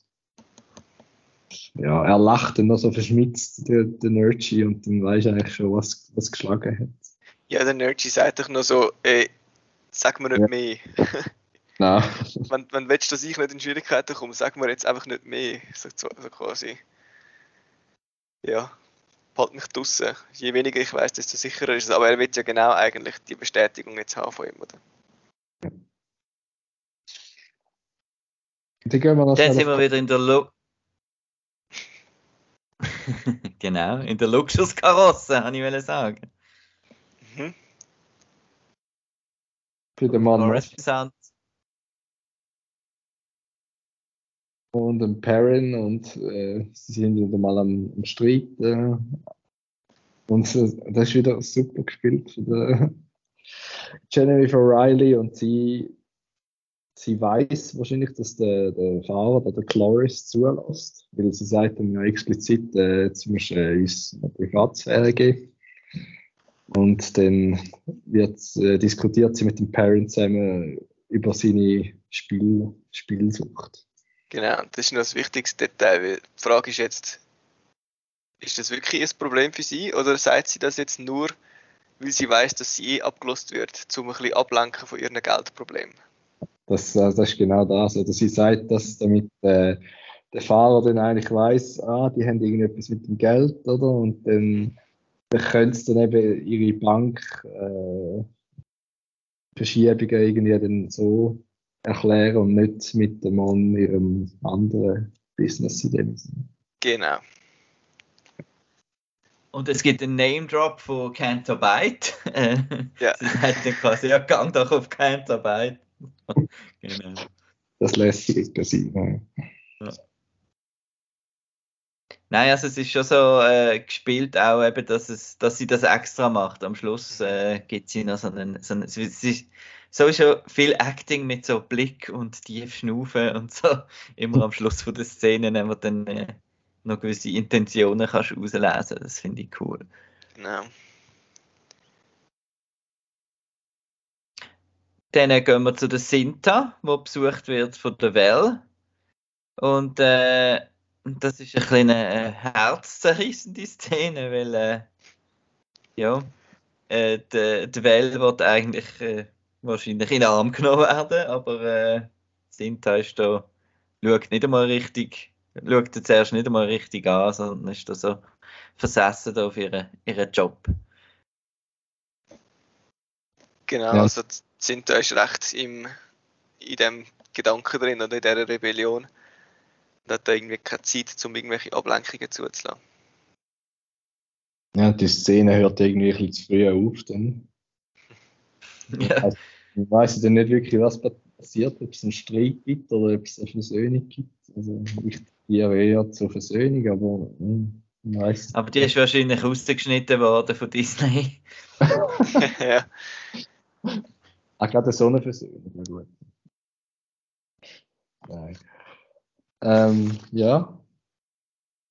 B: ja, er lacht dann noch so verschmitzt, der, der Nergy, und dann weiß eigentlich schon, was, was geschlagen hat.
C: Ja, der Nergy sagt doch noch so, ey, sag mir nicht
B: Ja.
C: mehr. (laughs)
B: Nein. (laughs)
C: wenn, wenn willst, dass ich nicht in Schwierigkeiten komme, sag mir jetzt einfach nicht mehr. So, so, so quasi. Ja, halt mich draussen. Je weniger ich weiß, desto sicherer ist es. Aber er will ja genau eigentlich die Bestätigung jetzt haben von ihm, oder?
B: Dann gehen wir noch
A: Dann sind wir wieder in der Lu (laughs) Genau, in der Luxuskarosse, habe ich wollen sagen.
C: Mhm.
B: Für den Mann
A: Coruscant.
B: und den Perrin und äh, sie sind wieder mal am, am Streiten. Und so, das ist wieder super gespielt von der (laughs) Genevieve O'Reilly und sie, sie weiß wahrscheinlich, dass der, der Fahrer, der, der Cloris, zulässt, weil sie sagt ihm ja explizit, äh, jetzt musst du äh, uns eine Privatsphäre geben. Und dann wird, äh, diskutiert sie mit dem Perrin zusammen über seine Spiel, Spielsucht.
C: Genau, das ist noch das wichtigste Detail. Die Frage ist jetzt, ist das wirklich ein Problem für sie oder sagt sie das jetzt nur, weil sie weiß, dass sie eh abgelost wird, um ein bisschen ablenken von ihren Geldproblemen?
B: Das, äh, das ist genau das. Oder sie sagt, dass damit äh, der Fahrer dann eigentlich weiß, ah, die haben irgendetwas mit dem Geld, oder? Und dann, dann können sie dann eben ihre Bank äh, Verschiebungen irgendwie dann so erklären und nicht mit dem Mann ihrem anderen Business in dem Sinne.
C: Genau.
A: Und es gibt einen Name-Drop von Canterbyte. Äh, (laughs)
C: Ja.
A: Sie sagt dann quasi, ja, gang doch auf Canterbyte. (laughs) genau.
B: Das lässt sich sein. Ja.
A: Nein, also es ist schon so äh, gespielt auch eben, dass, es, dass sie das extra macht. Am Schluss äh, gibt sie noch so einen, so einen es ist sowieso viel Acting mit so Blick und tief Schnaufen und so. (laughs) Immer am Schluss von der Szene, wenn man dann äh, noch gewisse Intentionen kannst rauslesen. Das finde ich cool.
C: genau.
A: Dann gehen wir zu der Sinta, wo besucht wird von der Well. Und äh, das ist eine kleine äh, herzzerrissende Szene, weil äh, ja, äh, die, die Well wird eigentlich äh, wahrscheinlich in den Arm genommen werden, aber äh, Sinta ist da, schaut nicht einmal richtig, schaut sie zuerst nicht einmal richtig an, sondern ist da so versessen da auf ihren, ihren Job.
C: Genau,
B: Ja.
C: also Sinta ist recht im, in dem Gedanken drin oder in dieser Rebellion. Und hat da irgendwie keine Zeit, um irgendwelche Ablenkungen zuzulassen.
B: ja, die Szene hört irgendwie ein bisschen zu früh auf. Dann. (laughs)
A: Ja.
B: Ich weiß dann nicht wirklich, was passiert, ob es einen Streit gibt oder ob es eine Versöhnung gibt. Also ich tendiere eher zur Versöhnung, aber ich weiß
A: Aber die ist wahrscheinlich rausgeschnitten worden von Disney. (laughs) (laughs)
C: ja.
B: Ah, gerade so eine Versöhnung, na gut. Nein. Ähm, ja.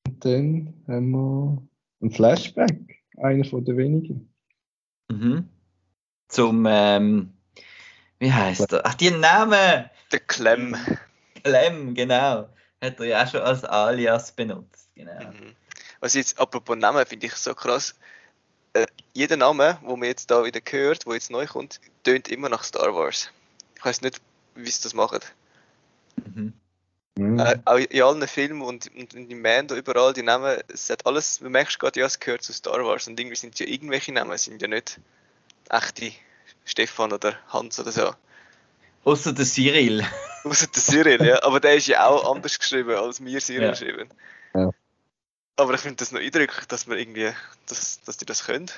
B: Und dann haben wir einen Flashback, einer von den wenigen.
A: Mhm. Zum, ähm, wie heißt er? Ach, die Namen!
C: Der Clem.
A: Clem, genau. Hat er ja auch schon als Alias benutzt. Genau.
C: Mhm. Was jetzt, apropos Namen, finde ich so krass. Äh, jeder Name, wo man jetzt da wieder hört, wo jetzt neu kommt, tönt immer nach Star Wars. Ich weiß nicht, wie sie das machen.
A: Mhm.
B: Mhm.
C: Äh, auch in allen Filmen und, und in den Mando überall, die Namen, es hat alles, du merkst gerade, ja, es gehört zu Star Wars und irgendwie sind ja irgendwelche Namen, es sind ja nicht echte Stefan oder Hans oder so.
A: Außer der Cyril. (laughs)
C: Außer der Cyril, ja, aber der ist ja auch (laughs) anders geschrieben, als wir Cyril
A: Ja.
C: schreiben.
B: Ja.
C: Aber ich finde das noch eindrücklich, dass man irgendwie, dass, dass die das können.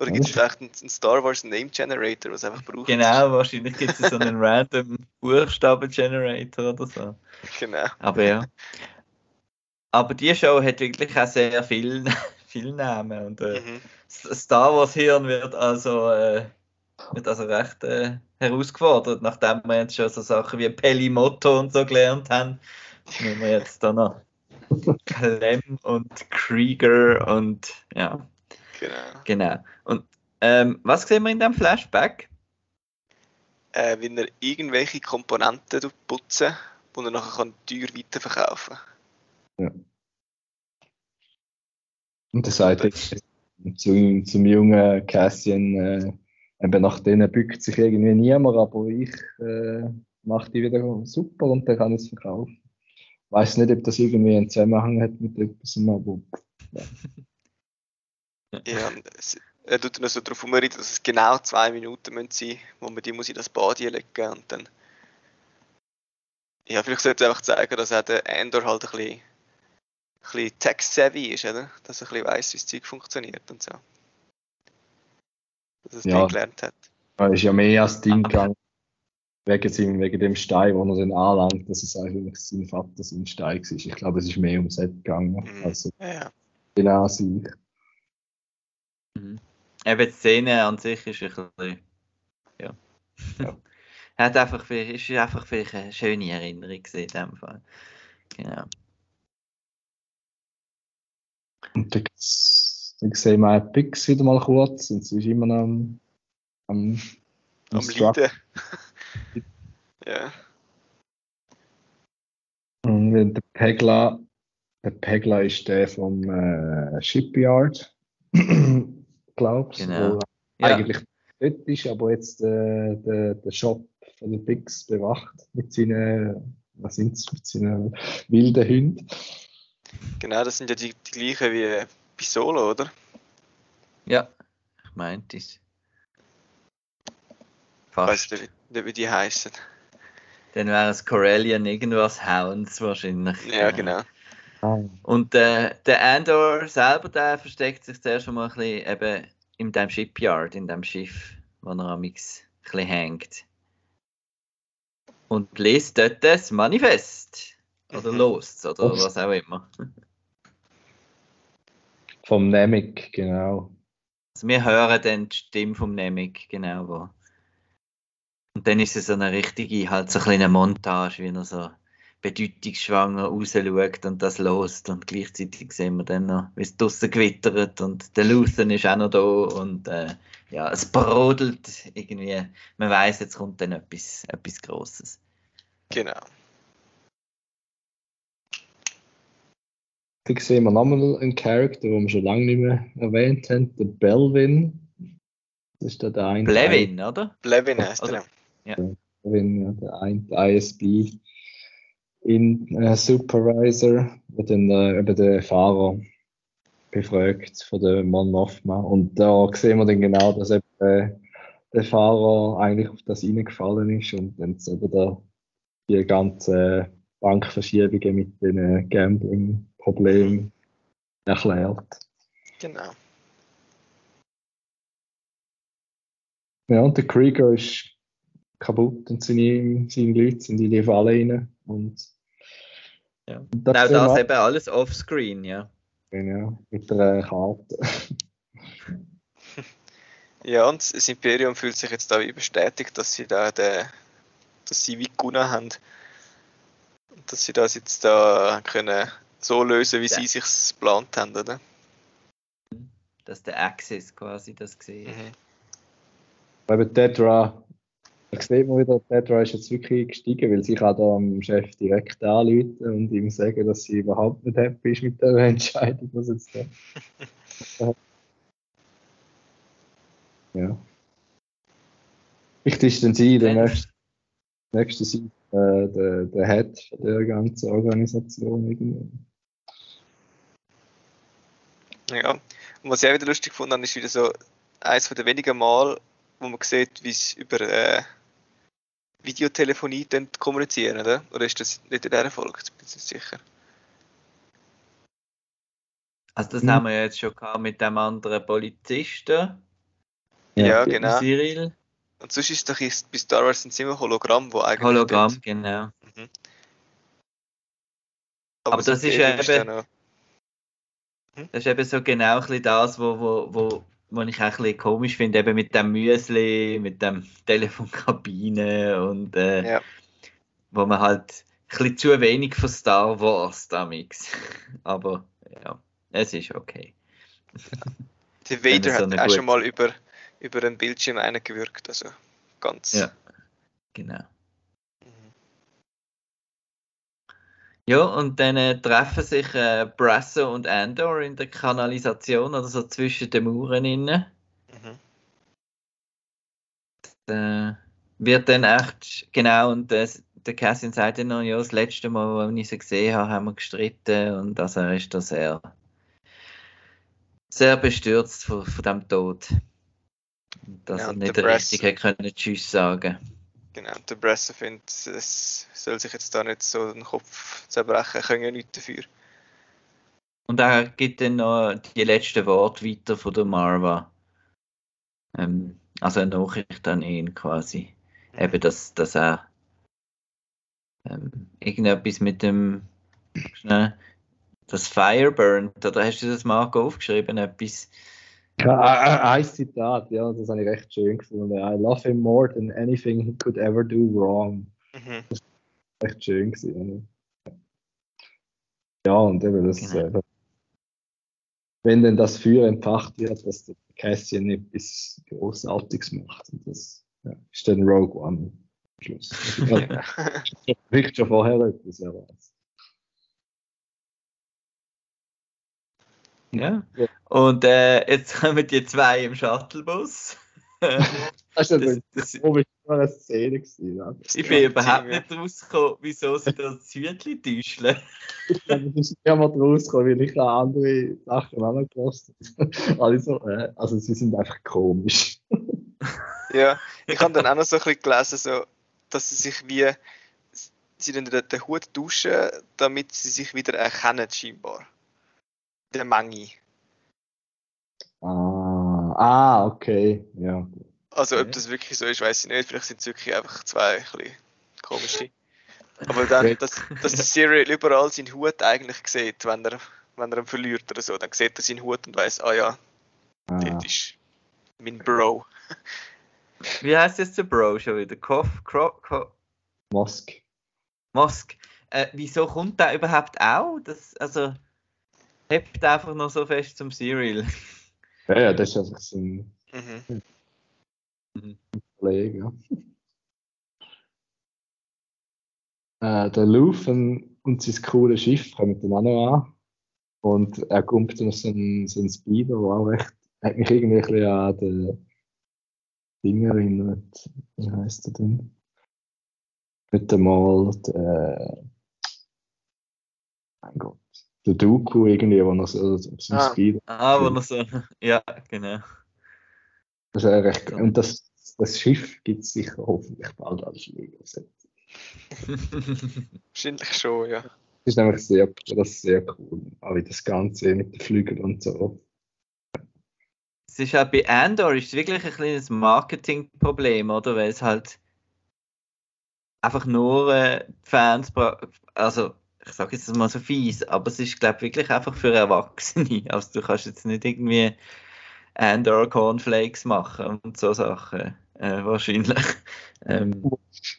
C: Oder gibt es vielleicht einen, Star Wars Name Generator, was einfach braucht?
A: Genau, wahrscheinlich gibt es so einen (laughs) random Buchstaben-Generator oder so.
C: Genau.
A: Aber ja. Aber die Show hat wirklich auch sehr viel, (laughs) viel Namen. Und äh,
C: Mhm.
A: Star Wars Hirn wird also, äh, wird also recht äh, herausgefordert, nachdem wir jetzt schon so Sachen wie Pelimotto und so gelernt haben. Müssen wir jetzt da noch (laughs) Clem und Krieger und ja,
C: Genau.
A: genau. Und ähm, was sehen wir in dem Flashback?
C: Äh, wenn er irgendwelche Komponenten putzen wo er nachher kann teuer weiterverkaufen
B: Und er sagt jetzt zu, zum jungen Cassian, äh, eben nach denen bückt sich irgendwie niemand, aber ich äh, mache die wieder super und dann kann ich es verkaufen. Ich weiß nicht, ob das irgendwie einen Zusammenhang hat mit etwas, aber
C: Ja, (laughs) und es, er tut noch so darauf herumreden, dass es genau zwei Minuten müssen sein wo man die muss in das Bad legen und dann. Ja, vielleicht sollte er einfach zeigen, dass auch der Endor halt ein bisschen, ein bisschen tech-savvy ist, oder? Dass er ein bisschen weiss, wie das Zeug funktioniert und so. Dass er es
B: Ja.
C: gelernt hat.
B: er ist ja mehr als Ding gegangen. Wegen, seinem, wegen dem Stein, den er dann anlangt, dass es eigentlich sein Vater sein Stein war. Ich glaube, es ist mehr ums Set gegangen,
C: Mhm.
B: als
C: Ja, ja.
B: genau sich.
A: Mhm. Eben die Szene an sich ist ein bisschen. Ja.
B: Ja. (laughs)
A: Hat einfach viel, ist einfach vielleicht eine schöne Erinnerung gewesen in dem Fall. Genau.
B: Und dann, dann sehen wir auch Pix wieder mal kurz und sie ist immer noch am, am,
C: Am. Leiden. (laughs) ja.
B: Und der Pegla, der Pegla ist der vom äh, Shipyard, (clears throat) glaubst
A: Genau.
B: wo
A: Ja,
B: eigentlich dort ist, aber jetzt äh, der, der Shop von den Pix bewacht mit seinen, was sind's, mit seinen wilden Hunden.
C: Genau, das sind ja die, die gleichen wie bei Solo, oder?
A: ja, ich meinte es.
C: Ich weiß
A: Fast.
C: nicht, wie- wie die heißen.
A: Dann wäre es Corellian irgendwas Hounds wahrscheinlich.
C: Ja, genau.
A: Und äh, der Andor selber, der versteckt sich zuerst schon mal ein bisschen eben in dem Shipyard, in dem Schiff, wo er amix ein bisschen hängt. Und liest dort das Manifest. Oder
C: Mhm.
A: lost, oder
B: Lost.
A: was auch immer. (laughs)
B: Vom Namek, genau.
A: Also wir hören dann die Stimme vom Nemec, genau. Wo. Und dann ist es so eine richtige, halt so eine kleine Montage, wie er so bedeutungsschwanger rausschaut und das lost. Und gleichzeitig sehen wir dann noch, wie es draussen gewittert und der Luthen ist auch noch da und äh, ja, es brodelt irgendwie. Man weiß jetzt kommt dann etwas, etwas Grosses.
C: Genau.
B: Dann sehen wir nochmal einen Charakter, den wir schon lange nicht mehr erwähnt haben, der Belvin. Das ist der, der eine.
A: Blevin, oder?
C: Blevin heißt er.
B: Belvin, ja, der eine der ISB in äh, Supervisor, der dann äh, eben den Fahrer befragt von der Mon Mothma. Und da sehen wir dann genau, dass eben äh, der Fahrer eigentlich auf das reingefallen ist und dann eben da die ganze Bankverschiebungen mit den äh, Gambling-Problemen erklärt.
C: Genau.
B: Ja, und der Krieger ist kaputt und seine, seine Leute sind in die Falle rein. Und,
A: Ja.
B: und
A: Auch
B: sehen wir
A: das eben alles offscreen, ja.
B: Ja, mit der Karte. (laughs)
C: Ja, und das Imperium fühlt sich jetzt da wie bestätigt, dass sie da den, dass sie wie gewonnen haben. Und dass sie das jetzt da können so lösen, wie
A: Ja.
C: sie sich geplant haben, oder?
A: Dass der Axis quasi das gesehen
C: Mhm.
B: Aber Tetra, da sieht man wieder, Tetra ist jetzt wirklich gestiegen, weil sie kann da am Chef direkt anrufen und ihm sagen, dass sie überhaupt nicht happy ist mit der (laughs) Entscheidung, was jetzt da. (laughs) ja. Vielleicht ist dann sie der nächste, nächste Seite, äh, der, der Head der ganzen Organisation. Irgendwie.
C: Ja. Und was ich auch wieder lustig fand, ist wieder so eins von den wenigen Mal, wo man sieht, wie sie über äh, Videotelefonie dann kommunizieren, oder? Oder ist das nicht in dieser Folge? Ich bin nicht sicher.
A: Also das
B: Mhm.
A: haben wir ja jetzt schon gehabt mit dem anderen Polizisten,
C: Ja,
B: Ja,
C: genau.
A: Cyril.
C: Und sonst ist es doch ist, bei Star Wars sind es immer Hologramm, wo eigentlich.
A: Hologramm,
C: dort-
A: genau.
C: Mhm.
A: Aber das ist eben-
C: noch-
A: Das ist eben so genau ein bisschen das, wo, wo, wo, wo ich auch ein bisschen komisch finde, eben mit dem Müsli, mit dem (laughs) Telefonkabine und äh,
C: Ja.
A: wo man halt ein bisschen zu wenig von Star Wars damals. (laughs) Aber ja, es ist okay. (laughs) Wenn
C: Vader
A: so
C: hat auch
A: gute-
C: schon mal über, über einen Bildschirm eingewirkt, also ganz.
A: Ja. Genau. Ja, und dann äh, treffen sich äh, Brasso und Andor in der Kanalisation oder so zwischen den Mauern innen.
C: Mhm.
A: Äh, wird dann echt, genau, und äh, der Cassian sagt dann noch, ja, das letzte Mal, als ich sie gesehen habe, haben wir gestritten und also er ist da sehr, sehr bestürzt von, von dem Tod. Dass
C: Ja,
A: er
C: und
A: nicht richtig hätte können Tschüss sagen
C: Genau, der Bresser findet, es soll sich jetzt da nicht so den Kopf zerbrechen, können ja nichts dafür.
A: Und er gibt dann noch die letzten Worte weiter von der Marva. Ähm, also eine Nachricht an ihn quasi. Eben, dass, dass er ähm, irgendetwas mit dem schnell, (clears throat) das Fire burnt, oder hast du das Marco aufgeschrieben? Etwas.
B: Ein Zitat, ja, das habe ich recht schön gefunden. I love him more than anything he could ever do wrong.
C: Mhm.
B: Echt schön gewesen. Ja, und eben das,
A: Genau.
B: äh, wenn denn das Feuer entfacht wird, dass der Cassian etwas Großartiges macht. Und das ja, ist dann Rogue One. Schluss. (laughs) Ja, Riecht schon vorher etwas, wer weiß.
A: Ja.
B: Ja.
A: Und äh, jetzt (laughs) kommen die zwei im Shuttlebus. (laughs)
B: Das ist eine
A: das,
B: Szene gewesen. Ja.
A: ich bin überhaupt
C: Ja.
A: nicht rausgekommen, wieso sie das Hütchen täuschen.
B: Ich ist niemand rausgekommen, weil ich noch andere Sachen auch noch gelassen habe. Also, äh, also sie sind einfach komisch.
C: Ja, ich habe dann auch noch so ein bisschen gelesen, so, dass sie sich wie, sie dann den, den Hut tauschen, damit sie sich wieder erkennen, scheinbar. Der Menge.
B: Ah, ah okay. Ja.
C: Also, ob das wirklich so ist, weiß ich nicht. Vielleicht sind es wirklich einfach zwei ein bisschen komische. Aber dann, dass, dass der Cyril überall seinen Hut eigentlich sieht, wenn er, wenn er ihn verliert oder so, dann sieht er seinen Hut und weiß, ah ja,
B: Ah,
C: das ist mein Bro. (laughs)
A: Wie heißt jetzt der Bro schon wieder? Koff, Kro, Ko,
B: Mosk.
A: Mosk. Äh, wieso kommt der überhaupt auch? Das, also, hebt einfach noch so fest zum Serial.
B: Ja, ja, das ist einfach so ein
C: Mhm.
B: Kollege. Ja. Äh, der Lufen und sein cooles Schiff kommen dann auch noch an. Und er kommt noch so ein, so ein Speeder, der auch recht, hat mich irgendwie ein bisschen an den Ding erinnert. Wie heißt der denn? Nicht einmal der, mein Gott, der Dooku irgendwie, wo noch so, so ein
C: Ah.
B: Speeder
A: Ah, wo noch so. (laughs) Ja, genau.
B: Das ist ja recht, und das, das Schiff gibt es sicher hoffentlich bald als Lego-Set. (laughs)
C: Wahrscheinlich schon, ja.
B: Das ist nämlich sehr, das ist sehr cool. Aber wie das Ganze mit den Flügeln und so.
A: Es ist auch bei Andor ist es wirklich ein kleines Marketingproblem, oder? Weil es halt einfach nur äh, Fans, bra- also ich sage jetzt mal so fies, aber es ist glaube wirklich einfach für Erwachsene. (laughs) Also du kannst jetzt nicht irgendwie Andor Cornflakes machen und so Sachen äh, wahrscheinlich. (laughs) Ähm,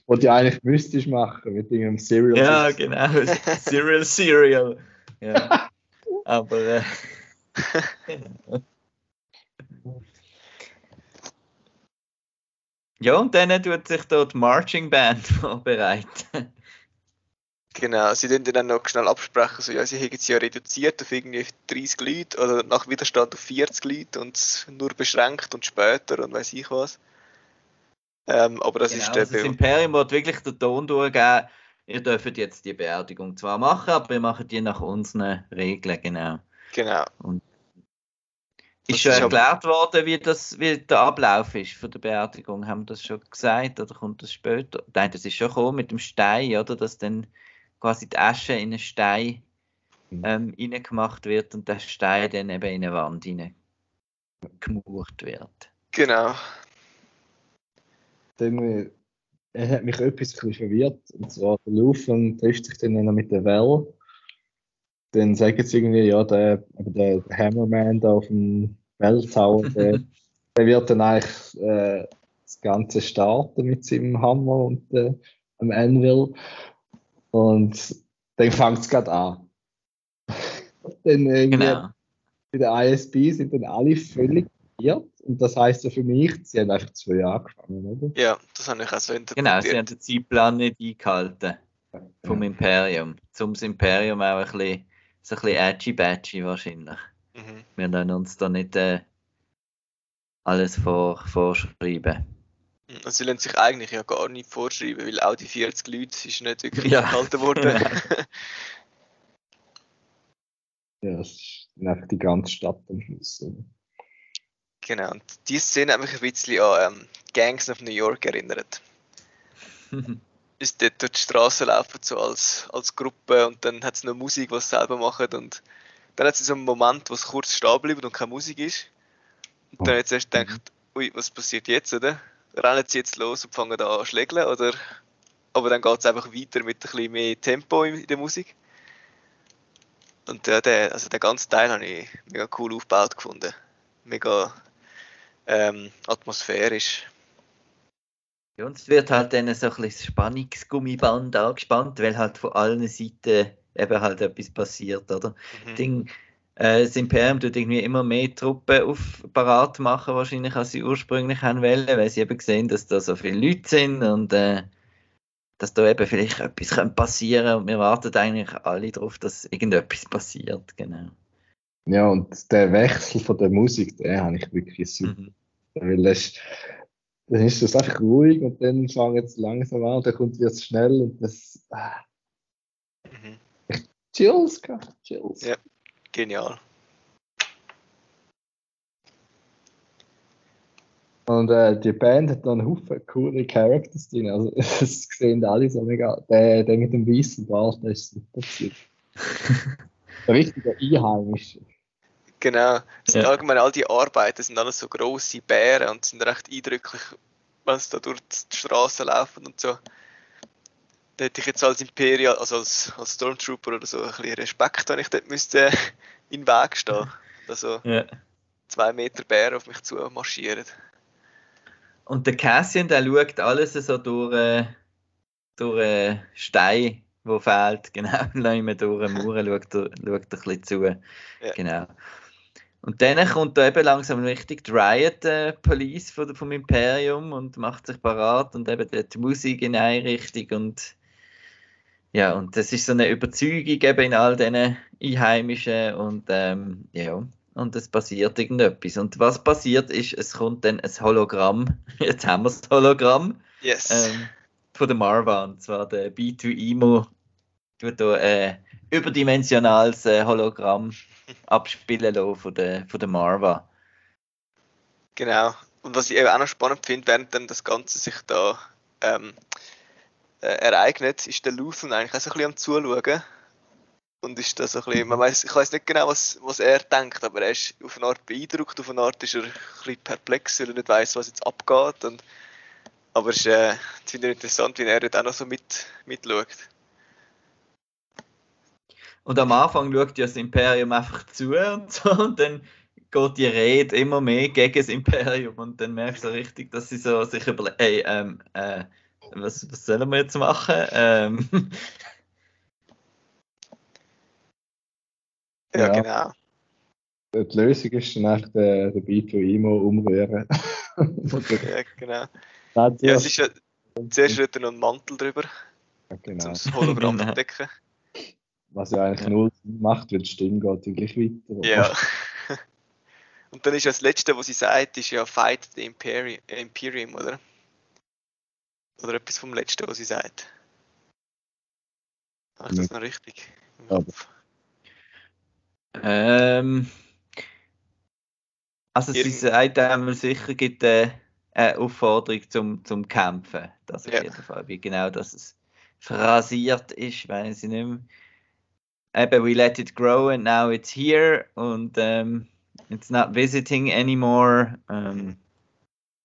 B: Was du eigentlich müsstest machen mit irgendeinem Serial.
A: ja, genau. (laughs) Cereal Cereal. Ja. Aber äh, Ja, und dann tut sich dort die Marching Band vorbereiten.
C: Genau, sie dann dann noch schnell absprechen, so, ja, sie haben es ja reduziert auf irgendwie 30 Leute oder nach Widerstand auf 40 Leute und nur beschränkt und später und weiß ich was. Ähm, aber das
A: Genau,
C: ist der
A: also das Imperium wird wirklich den Ton durchgeben, ihr dürft jetzt die Beerdigung zwar machen, aber wir machen die nach unseren Regeln, genau.
C: Genau.
A: Ist schon
C: ist aber-
A: erklärt worden, wie, das, wie der Ablauf ist von der Beerdigung? Haben wir das schon gesagt oder kommt das später? Nein, das ist schon gekommen mit dem Stein, oder? Dass dann quasi die Asche in einen Stein
B: Mhm.
A: ähm, reingemacht wird und der Stein dann eben in eine Wand gemauert wird.
C: Genau.
B: Dann, äh, er hat mich etwas verwirrt. Und zwar, der Lufen trifft sich dann noch mit der Well. Dann sagen sie irgendwie, ja, der, aber der, Hammerman da auf dem Well Tower, (laughs) der, der wird dann eigentlich äh, das Ganze starten mit seinem Hammer und äh, am Anvil. Und dann fängt es gerade an. dann irgendwie
A: Genau.
B: bei der ISB sind dann alle völlig verwirrt. Und das heißt ja für mich, sie haben einfach zwei angefangen, oder?
C: Ja, das habe ich auch so
A: Genau, sie haben den Zeitplan nicht eingehalten. vom Imperium. Zum Imperium auch ein bisschen, so ein bisschen edgy-badgy wahrscheinlich.
C: Mhm.
A: Wir lassen uns da nicht äh, alles vor, vorschreiben.
C: Also sie lassen sich eigentlich ja gar nicht vorschreiben, weil auch die 40 Leute ist nicht wirklich
A: Ja.
C: gehalten worden. (laughs)
B: Ja, es ist einfach die ganze Stadt am Schluss.
C: genau, und die Szene hat mich ein bisschen an ähm, Gangs of New York erinnert. (laughs) Ist dort durch die Straße laufen, so als, als Gruppe und dann hat es noch Musik, was sie selber machen und dann hat es so einen Moment, wo es kurz stehen bleibt und keine Musik ist. Und dann
B: Oh.
C: jetzt erst gedacht, ui, was passiert jetzt, oder? Rennen sie jetzt los und fangen an zu schlägeln, oder? Aber dann geht es einfach weiter mit ein bisschen mehr Tempo in der Musik. Und ja, der, also den ganzen Teil habe ich mega cool aufgebaut gefunden. Mega ähm, atmosphärisch.
A: Und es wird halt dann so ein bisschen Spannungsgummiband angespannt, weil halt von allen Seiten eben halt etwas passiert, oder?
C: Mhm.
A: Ding, äh, das Imperium tut irgendwie immer mehr Truppen auf parat machen, wahrscheinlich, als sie ursprünglich haben wollen, weil sie eben sehen, dass da so viele Leute sind und äh, dass da eben vielleicht etwas könnte passieren und wir warten eigentlich alle darauf, dass irgendetwas passiert, genau.
B: Ja, und der Wechsel von der Musik, den habe ich wirklich super.
A: Mhm.
B: Weil dann ist das einfach ruhig und dann fängt es langsam an, dann kommt es schnell und das. Ah,
C: Mhm.
B: Chills, gehabt, Chills.
C: Ja. Genial.
B: Und äh, die Band hat noch einen Haufen coole Characters drin. Also, (laughs) es sehen alle so mega. Der, der mit dem weißen Bart, der ist super. (laughs) Ein richtiger Einheimischer.
C: Genau. Es sind
A: Ja.
C: allgemein all die Arbeiten sind alles so grosse Bären und sind recht eindrücklich, wenn sie da durch die Straßen laufen und so. Da hätte ich jetzt als Imperial, also als, als Stormtrooper oder so ein bisschen Respekt, wenn ich dort müsste in den Weg stehen. Also
A: Ja.
C: zwei Meter Bären auf mich zu marschieren.
A: Und der Cassian, der schaut alles so durch, äh, durch äh, Stein, wo fehlt, (laughs) genau, immer durch den Mauer, schaut, er- schaut ein bisschen zu.
C: Ja.
A: Genau. Und dann kommt da eben langsam richtig die Riot äh, Police der- vom Imperium und macht sich parat und eben die Musik in eine Richtung und ja, und das ist so eine Überzeugung eben in all diesen Einheimischen und ähm, ja, und es passiert irgendetwas. Und was passiert ist, es kommt dann ein Hologramm, (laughs) jetzt haben wir das Hologramm,
C: Yes.
A: ähm, von der Marva, und zwar der B2IMO, tut da äh, überdimensionales äh, Hologramm (laughs) abspielen lassen von der, von der Marva.
C: Genau. Und was ich eben auch noch spannend finde, während dann das Ganze sich da ähm, äh, ereignet, ist der Luthen eigentlich auch so ein bisschen am Zuschauen. Und ist da so ein bisschen, man weiß, ich weiß nicht genau, was, was er denkt, aber er ist auf eine Art beeindruckt, auf eine Art ist er ein bisschen perplex, weil er nicht weiß, was jetzt abgeht. Und, aber es ist, äh, finde ich interessant, wie er dort auch noch so mit, mitschaut.
A: Und am Anfang schaut ja das Imperium einfach zu und so, und dann geht die Rede immer mehr gegen das Imperium und dann merkst du richtig, dass sie so sich überlegen, ey, ähm, äh, was, was sollen wir jetzt machen? Ähm, (laughs)
C: Ja,
B: Ja.
C: genau.
B: Die Lösung ist dann einfach der, der B2IMO umrühren. (laughs)
C: Ja, genau.
B: Nein,
C: Ja, es
B: zuerst-
C: ist ja, zuerst wird er noch einen Mantel drüber,
B: Ja,
C: um
B: genau.
C: das Hologramm zu (laughs) decken.
B: Was ja eigentlich
A: Ja.
B: null Sinn macht, weil die Stimme geht ja gleich weiter.
C: Ja. Und dann ist ja das Letzte, was sie sagt, ist ja Fight the Imperium, Imperium oder? Oder etwas vom Letzten, was sie sagt. Habe ich das noch richtig? im. Kopf?
A: ähm, also sie sagt einmal sicher, gibt äh, eine Aufforderung zum, zum Kämpfen. Das auf
C: Ja.
A: jeden Fall. Wie genau das es phrasiert ist, weiß ich nicht mehr. Eben, we let it grow and now it's here und ähm, it's not visiting anymore. Ähm,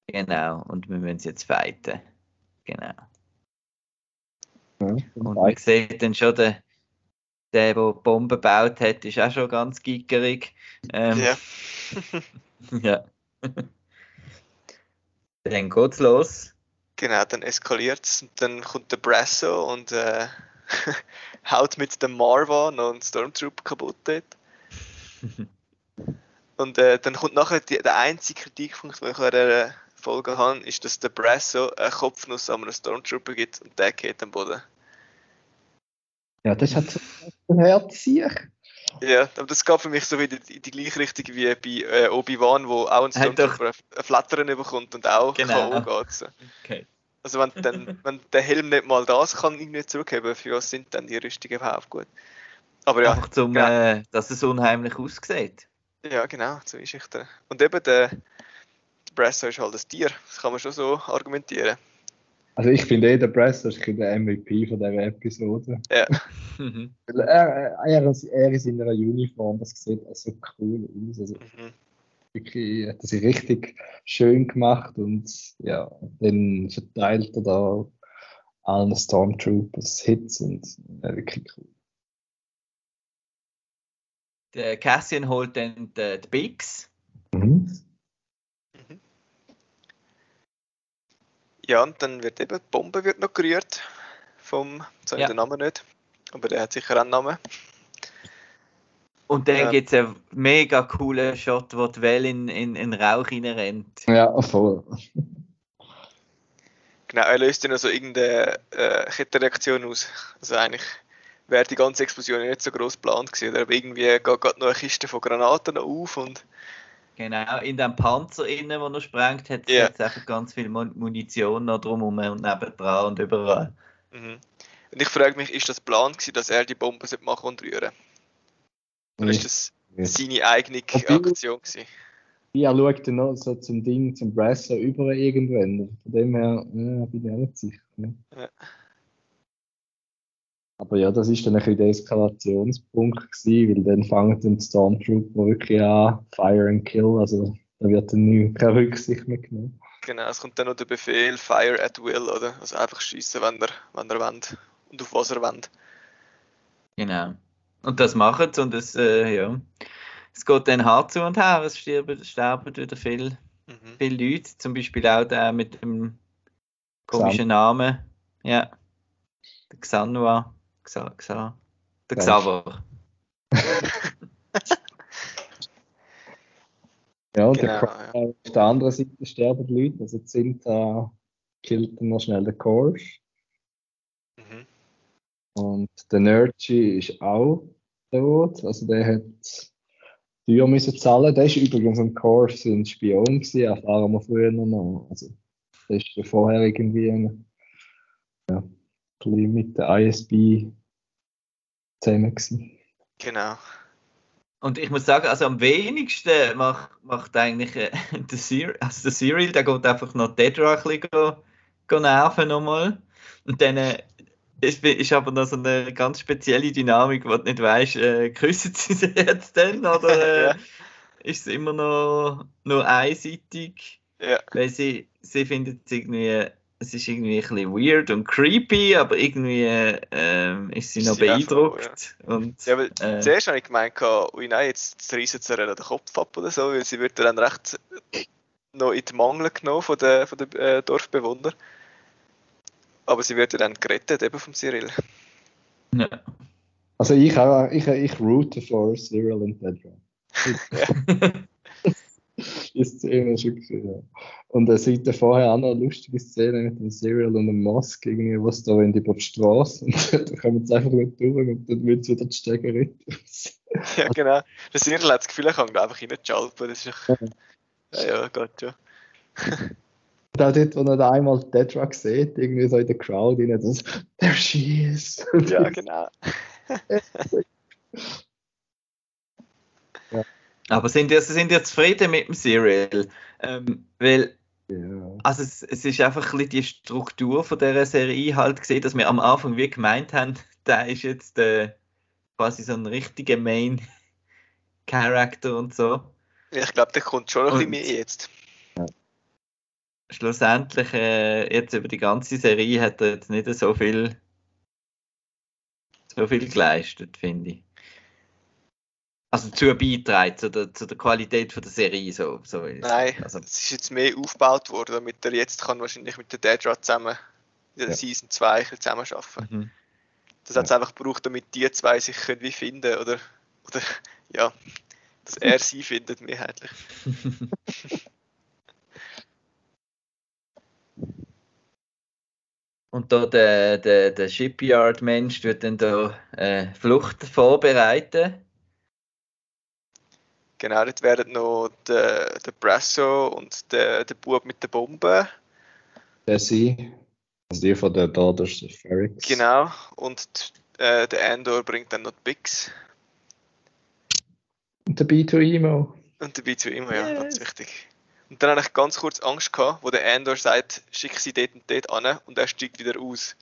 A: genau, und wir müssen es jetzt fighten. Genau.
B: Ja,
A: Und man sieht dann schon, der, der, der Bomben gebaut hat, ist auch schon ganz gickerig. Ähm,
C: Ja. (laughs)
A: ja. (laughs) dann geht's los.
C: Genau, dann eskaliert es und dann kommt der Brasso und äh, (laughs) haut mit dem Marva noch einen Stormtrooper kaputt dort. Und äh, dann kommt nachher die, der einzige Kritikpunkt, den ich an dieser Folge habe, ist, dass der Brasso einen Kopfnuss an einen Stormtrooper gibt und der geht am Boden.
B: Ja, das hat so ein sich.
C: Ja, aber das gab für mich so wieder in die gleiche Richtung wie bei äh, Obi-Wan, wo auch ein Stormtrooper ein Flattern bekommt und auch
A: Genau.
C: K.O. geht. So.
A: Okay.
C: Also wenn, dann, (laughs) wenn der Helm nicht mal das kann irgendwie zurückgeben, für was sind dann die Rüstungen überhaupt gut? Aber ja,
A: Einfach zum,
C: genau.
A: äh, dass es unheimlich aussieht.
C: ja genau, so ist ich da. Und eben der, der Bresser ist halt ein Tier, das kann man schon so argumentieren.
B: Also ich finde eh, der Bresser ist der MVP von dieser Episode.
A: Mhm. (laughs)
B: Weil Er, er, er ist in einer Uniform, das sieht auch so cool aus. Also
C: Mhm.
B: wirklich, hat er sich richtig schön gemacht und ja, dann verteilt er da allen Stormtroopers Hits und ja, wirklich cool.
A: Der Cassian holt dann die, die Bigs.
B: Mhm.
C: Ja, und dann wird eben die Bombe wird noch gerührt vom, jetzt habe
A: Ja.
C: den Namen nicht, aber der hat sicher einen Namen.
A: Und dann
C: Ja.
A: gibt es einen mega coolen Shot, wo die Well in, in, in Rauch rennt.
B: Ja, voll.
C: Genau, er löst dann also irgendeine äh, Kettenreaktion aus. Also eigentlich wäre die ganze Explosion ja nicht so groß geplant gewesen. Aber irgendwie geht gerade noch eine Kiste von Granaten auf und
A: Genau, in dem Panzer innen, wo er sprengt, hat es jetzt einfach ganz viel Mun- Munition noch drumherum und nebendran und überall.
C: Mhm. Und ich frage mich, ist das Plan gewesen, dass er die Bombe sollte machen und rühren? Oder ist das seine eigene. Aktion gewesen?
B: Ja, schaut dann noch so zum Ding, zum Bresser über irgendwann. Von dem her ja, bin ich auch nicht sicher.
C: Ja.
B: Aber ja, das ist dann ein bisschen der Eskalationspunkt gewesen, weil dann fangen dann die Stormtrooper wirklich an, Fire and Kill, also da wird dann nicht, keine Rücksicht mehr genommen.
C: Genau, es kommt dann noch der Befehl Fire at Will, oder? Also einfach schießen, wenn er, wenn er wollt. Und auf was er wollt.
A: Genau. Und das machen sie und es, äh, ja. Es geht dann hart zu und her, es sterben, sterben wieder viele,
C: Mhm.
A: viele Leute, zum Beispiel auch der mit dem komischen Namen. Ja. Der Xanua. Xa, Xa, der
B: Ja.
A: Xaver.
B: Ja, und
C: Genau,
B: der Cor- auf der anderen Seite sterben die Leute, also sind da killt dann noch schnell der Kors.
C: Mhm.
B: Und der Nergy ist auch tot, also der hat teuer müssen zahlen. Der ist übrigens ein Kors ein Spion gewesen, erfahren wir früher noch. Also der ist ja vorher irgendwie ein, ja, bisschen mit der ISB zusammen gewesen.
C: Genau.
A: Und ich muss sagen, also am wenigsten macht, macht eigentlich äh, (laughs) der, Cyril, also der Cyril, der geht einfach noch Dedra ein bisschen go, go nerven nochmal. Und dann äh, ist, ist aber noch so eine ganz spezielle Dynamik, wo du nicht weißt, äh, küssen sie sich (laughs) jetzt dann oder (laughs) äh,
C: Ja.
A: ist es immer noch nur einseitig?
C: Ja.
A: Weil sie, sie findet es irgendwie, es ist irgendwie ein bisschen weird und creepy, aber irgendwie ähm, ist sie
C: Ist
A: noch
C: sie auch froh,
A: beeindruckt. Und,
C: Ja, weil
A: äh,
C: zuerst habe ich gemeint, ui nein, jetzt reissen sie ihr den Kopf ab oder so, weil sie wird dann recht noch in die Mangel genommen von den, von den äh, Dorfbewohnern. Aber sie wird ja dann gerettet, eben vom Cyril.
A: ja.
B: Also ich, auch, ich, ich route for Cyril und Dedra. (laughs) (laughs) (laughs) Die Szene ist wirklich, ja. Und es sieht vorher auch noch eine lustige Szene mit dem Cyril und dem Musk, irgendwie, was da wenn die Straße und (laughs) dann kommen sie einfach nicht durch und dann wird sie wieder die Stege retten. (laughs)
C: ja, genau. Der Cyril hat das Gefühl, er kann da einfach reinschalten. Das ist doch... Ja, ja, geht schon.
B: Und auch dort, wo er da einmal Dedra sieht, irgendwie so in der Crowd, rein, das, there she is.
C: Ja, genau.
A: Aber sind ihr, sind ihr zufrieden mit dem Serial? Ähm, weil,
B: ja.
A: also es, es ist einfach ein bisschen die Struktur von dieser Serie halt gesehen, dass wir am Anfang wie gemeint haben, (laughs) der ist jetzt äh, quasi so ein richtiger Main Character und so.
C: Ich glaube, der kommt schon noch ein bisschen mehr jetzt.
A: Schlussendlich, äh, jetzt über die ganze Serie hat er jetzt nicht so viel so viel geleistet, finde ich. Also zu beitragen, zu der, zu der Qualität von der Serie, so, so
C: Nein.
A: Also,
C: es ist jetzt mehr aufgebaut worden, damit er jetzt kann wahrscheinlich mit der Dedra zusammen in der
B: Ja.
C: Season 2 ein bisschen zusammen arbeiten.
A: mhm.
C: Das hat es einfach gebraucht, damit die zwei sich können wie finden oder, oder ja, dass er sie findet mehrheitlich. (laughs)
A: Und da der, der, der Shipyard-Mensch wird dann da äh, Flucht vorbereiten.
C: Genau, dort werden noch der, der Brasso und der, der Bub mit der Bombe.
B: Jesse, also die von der Daughters of Ferrix.
C: Genau, und äh, der Andor bringt dann noch die Bix.
B: Und der B2Emo.
C: Und dabei zu ihm, ja,
A: Yes.
C: ganz wichtig. Und dann habe ich ganz kurz Angst gehabt, wo der Andor sagt, schick sie dort und dort an und er steigt wieder aus.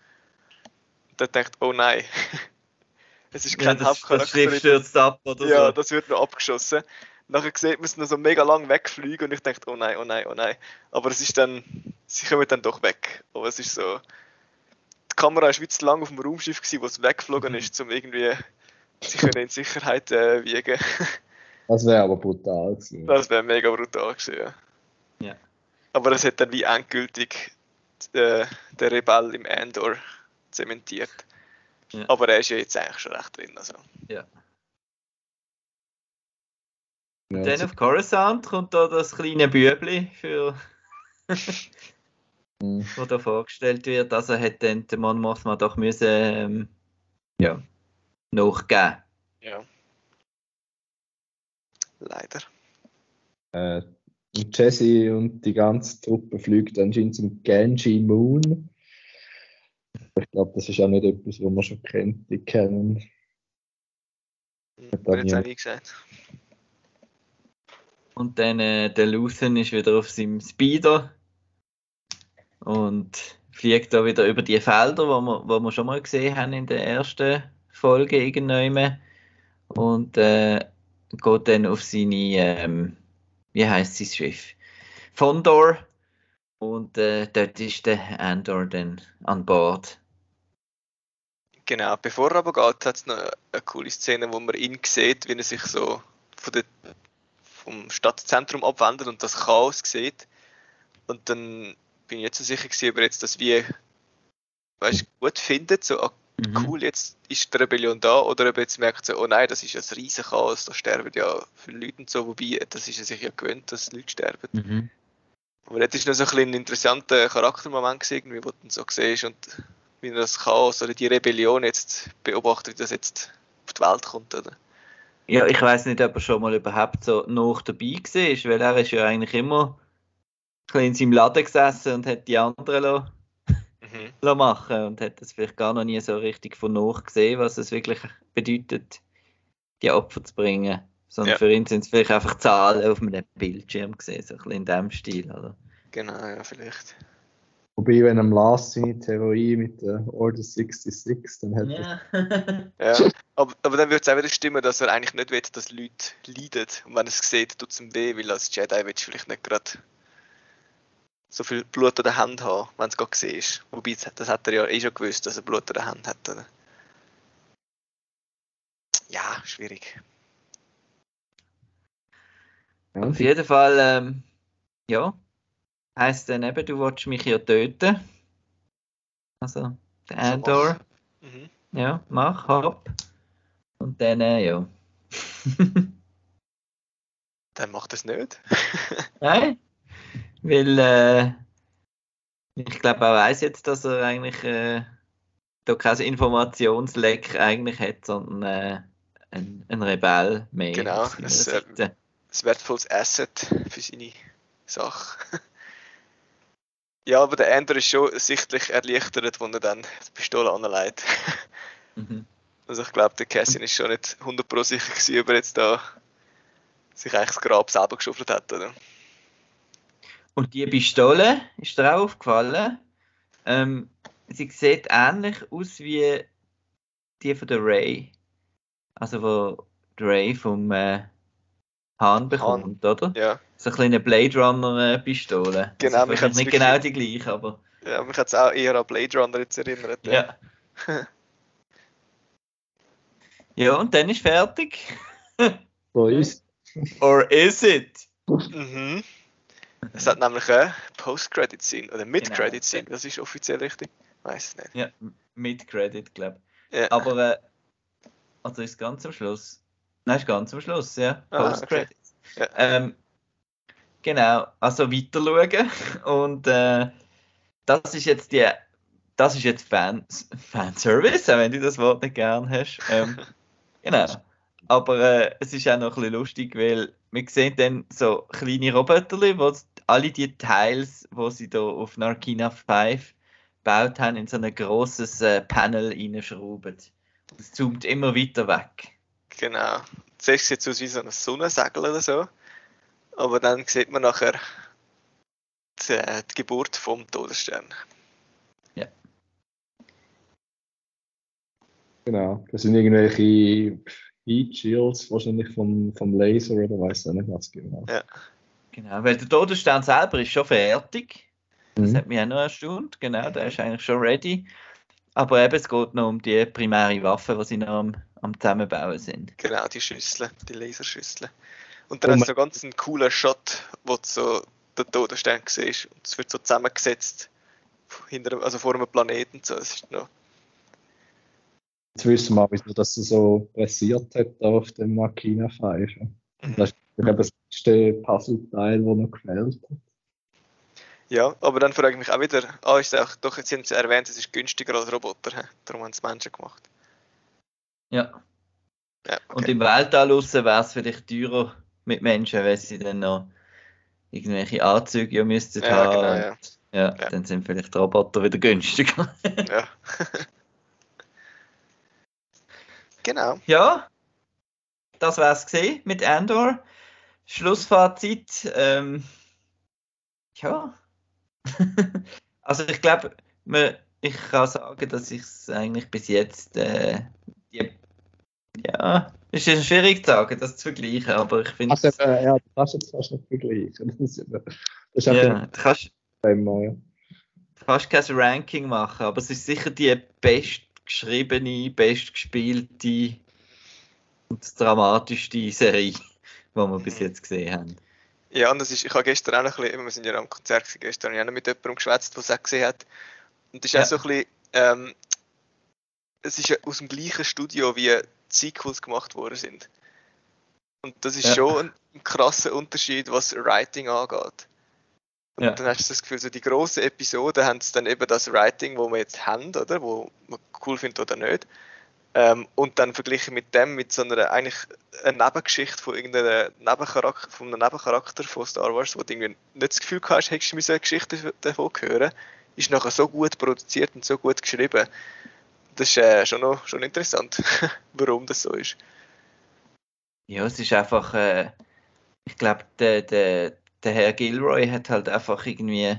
C: Und dann denkt, oh nein. (laughs) es ist
A: Ja,
C: kein
A: das, das
C: Hauptcharakter.
A: Schiff stürzt ab oder
C: ja,
A: so.
C: das wird noch abgeschossen. Nachher sieht man es noch so mega lang wegfliegen und ich denke, oh nein, oh nein, oh nein. Aber es ist dann, sie kommen dann doch weg. Aber es ist so, die Kamera war zu lang auf dem Raumschiff, gewesen, wo es weggeflogen
A: Mhm.
C: ist, um irgendwie sich in Sicherheit äh, wiegen. (laughs)
B: Das wäre aber brutal gewesen.
C: Das wäre mega brutal gewesen, ja.
A: Ja.
C: Aber es hat dann wie endgültig äh, der Rebell im Andor zementiert.
A: Ja.
C: Aber er ist ja jetzt eigentlich schon recht drin. Also.
B: Ja,
A: Dann
B: also-
A: auf Coruscant kommt da das kleine Bübli, für, (laughs)
B: Mhm.
A: wo da vorgestellt wird. Also hat dann der Mon Mothma doch müssen, ähm, ja, nachgeben.
C: Ja. Leider.
B: Äh, und Jesse und die ganze Truppe fliegt anscheinend zum Genji Moon. Ich glaube, das ist auch nicht etwas, was man schon kennt, die kennen.
C: Hm,
B: Hat
C: jetzt auch nie gesagt.
A: Und dann äh, der Luthen ist wieder auf seinem Speeder und fliegt da wieder über die Felder, wo wir, wo wir schon mal gesehen haben in der ersten Folge irgendwann. Und äh, geht dann auf seine, ähm, wie heißt sein Schiff? Fondor. Und äh, dort ist der Andor dann an Bord.
C: Genau, bevor er aber geht, hat es noch eine coole Szene, wo man ihn sieht, wie er sich so von der, vom Stadtzentrum abwendet und das Chaos sieht. Und dann bin ich nicht so sicher gewesen, ob er jetzt das wie weißt, gut findet, so ah,
A: Mhm.
C: cool, jetzt ist die Rebellion da, oder ob er jetzt merkt, so, oh nein, das ist ein riesen Chaos, da sterben ja viele Leute und so, wobei, das ist er sich ja gewöhnt, dass Leute sterben.
A: Mhm.
C: Aber das ist noch so ein, bisschen ein interessanter Charaktermoment gewesen, wo du dann so siehst und wie er das Chaos oder die Rebellion jetzt beobachtet, wie das jetzt auf die Welt kommt, oder?
A: Ja, ich weiß nicht, ob er schon mal überhaupt so noch dabei war, weil er ist ja eigentlich immer ein bisschen in seinem Laden gesessen und hat die anderen
C: Mhm. (laughs)
A: machen und hat das vielleicht gar noch nie so richtig von nach gesehen, was es wirklich bedeutet, die Opfer zu bringen. Sondern
C: Ja.
A: für ihn sind es vielleicht einfach Zahlen auf einem Bildschirm gesehen, so ein bisschen in dem Stil, oder?
C: Genau, ja, vielleicht.
B: Wobei, wenn am Last seine Theorie mit der Order 66, dann hätte
A: Ja.
C: Ja. aber, aber dann würde es auch wieder stimmen, dass er eigentlich nicht will, dass Leute leiden. Und wenn er es sieht, tut es ihm weh, weil als Jedi willst du vielleicht nicht gerade so viel Blut an der Hand haben, wenn es gerade siehst. Wobei, das, das hat er ja eh schon gewusst, dass er Blut an der Hand hat. Oder? Ja, schwierig.
B: Ja,
A: Auf jeden Fall, ähm, ja, heisst dann eben, du willst mich ja töten. Also, der
C: Also
A: Andor.
C: Mhm.
A: Ja, mach, hopp. Und dann, äh, ja. (laughs)
C: Dann macht es nicht. (laughs)
A: Nein, weil äh, ich glaube, er weiß jetzt, dass er eigentlich äh, da kein Informationsleck eigentlich hat, sondern äh, ein, ein Rebell mehr.
C: Genau, es, äh. Ein wertvolles Asset für seine Sache. (laughs) ja, aber der Ender ist schon sichtlich erleichtert, als er dann die Pistole anlegt. (laughs)
A: Mhm.
C: Also ich glaube, der Cassian ist schon nicht 100% sicher gewesen, ob er jetzt da sich eigentlich das Grab selber geschaufelt hat, oder?
A: Und die Pistole, ist dir auch aufgefallen? Ähm, sie sieht ähnlich aus wie die von der Ray. Also, die Ray vom äh, Hahn bekommt, oder?
C: Ja,
A: So eine kleine Blade Runner äh, Pistole.
C: Genau,
A: also
C: hat's
A: nicht
C: wirklich-
A: genau die gleiche, aber
C: ja mich hat es auch eher an Blade Runner jetzt erinnert.
A: ja. (laughs) ja, und dann ist fertig.
B: so (laughs) ist
A: Or is it?
C: Mhm. Es hat nämlich eine Post-Credit-Scene oder Mid-Credit-Scene, das ist offiziell richtig. Weiß es nicht.
A: Ja, mit Credit, glaube
C: Ja.
A: ich. Aber, äh, also ist ganz am Schluss. Nein, ist ganz am Schluss, ja.
C: Ah,
A: Post-Credit.
C: Ja.
A: Ähm, genau, also weiter schauen. (laughs) Und äh, das ist jetzt die das ist jetzt Fan, Fanservice, wenn du das Wort nicht gern hast. Ähm, (laughs) genau. Aber äh, es ist auch noch ein bisschen lustig, weil wir sehen dann so kleine Roboter, wo alle die Teils, die sie da auf Narkina 5 gebaut haben, in so ein grosses äh, Panel reinschrauben. Das zoomt immer weiter weg.
C: Genau. Zuerst sieht es aus wie so ein Sonnensegel oder so. Aber dann sieht man nachher die, äh, die Geburt vom Todesstern.
A: Ja.
B: Genau. Das sind irgendwelche Heat Shields, wahrscheinlich vom, vom Laser oder weiß ich nicht was genau.
C: Ja.
A: Genau, weil der Todesstern selber ist schon fertig. Das
B: Mhm.
A: hat mich auch noch erstaunt. Genau, der ist eigentlich schon ready. Aber eben, es geht noch um die primäre Waffe, die sie noch am, am Zusammenbauen sind.
C: Genau, die Schüsseln, die Laserschüsseln. Und dann
B: Oh
C: du so ganz einen coolen Shot, wo du so den Todesstern siehst. Und es wird so zusammengesetzt hinter, also vor einem Planeten. und So. Das ist noch,
B: Jetzt wissen wir, wieso das so pressiert hat da auf dem Makina 5. ja.
C: Mhm.
B: Das ist eben das letzte Puzzleteil, das noch gefällt hat.
C: Ja, aber dann frage ich mich auch wieder, ah, ist es auch, doch, jetzt haben sie erwähnt, es ist günstiger als Roboter. (laughs) Darum haben es Menschen gemacht.
A: Ja.
C: Ja,
A: Und
C: okay.
A: im Weltall wäre es vielleicht teurer mit Menschen, weil sie dann noch irgendwelche Anzüge ja müssten
C: Ja,
A: haben.
C: genau, ja.
A: Ja,
C: Ja.
A: dann sind vielleicht Roboter wieder günstiger. (laughs)
C: ja. genau.
A: ja, das wär's gesehen mit Andor. Schlussfazit. Ähm, ja. (laughs) also ich glaube, ich kann sagen, dass ich es eigentlich bis jetzt äh, die, ja, es ist schwierig zu sagen, das zu vergleichen, aber ich finde
B: Also, äh, ja, das kannst du jetzt fast nicht vergleichen. Das ist, das ist
A: ja, du kannst,
B: ein Thema, ja.
A: du kannst kein Ranking machen, aber es ist sicher die bestgeschriebene, bestgespielte und dramatischste Serie, (laughs) die wir bis jetzt gesehen haben.
C: Ja, und das ist, ich habe gestern auch noch ein bisschen, wir sind ja am Konzert gewesen, gestern, habe ich auch noch mit jemandem geschwätzt, der es auch gesehen hat. Und das ist
A: Ja.
C: auch so ein bisschen, ähm, es ist aus dem gleichen Studio, wie die Sequels gemacht worden sind. Und das ist
A: Ja.
C: schon ein, ein krasser Unterschied, was Writing angeht. Und
A: Ja.
C: dann hast du das Gefühl, so die grossen Episoden haben dann eben das Writing, wo wir jetzt haben, oder? Wo man cool findet oder nicht. Ähm, und dann verglichen mit dem, mit so einer eigentlich eine Nebengeschichte von irgendeinem Nebencharakter, von einem Nebencharakter von Star Wars, wo du irgendwie nicht das Gefühl hast, hättest du eine Geschichte davon hören, ist nachher so gut produziert und so gut geschrieben. Das ist äh, schon noch schon interessant, (laughs) warum das so ist.
A: Ja, es ist einfach, äh, ich glaube, der, der, der Herr Gilroy hat halt einfach irgendwie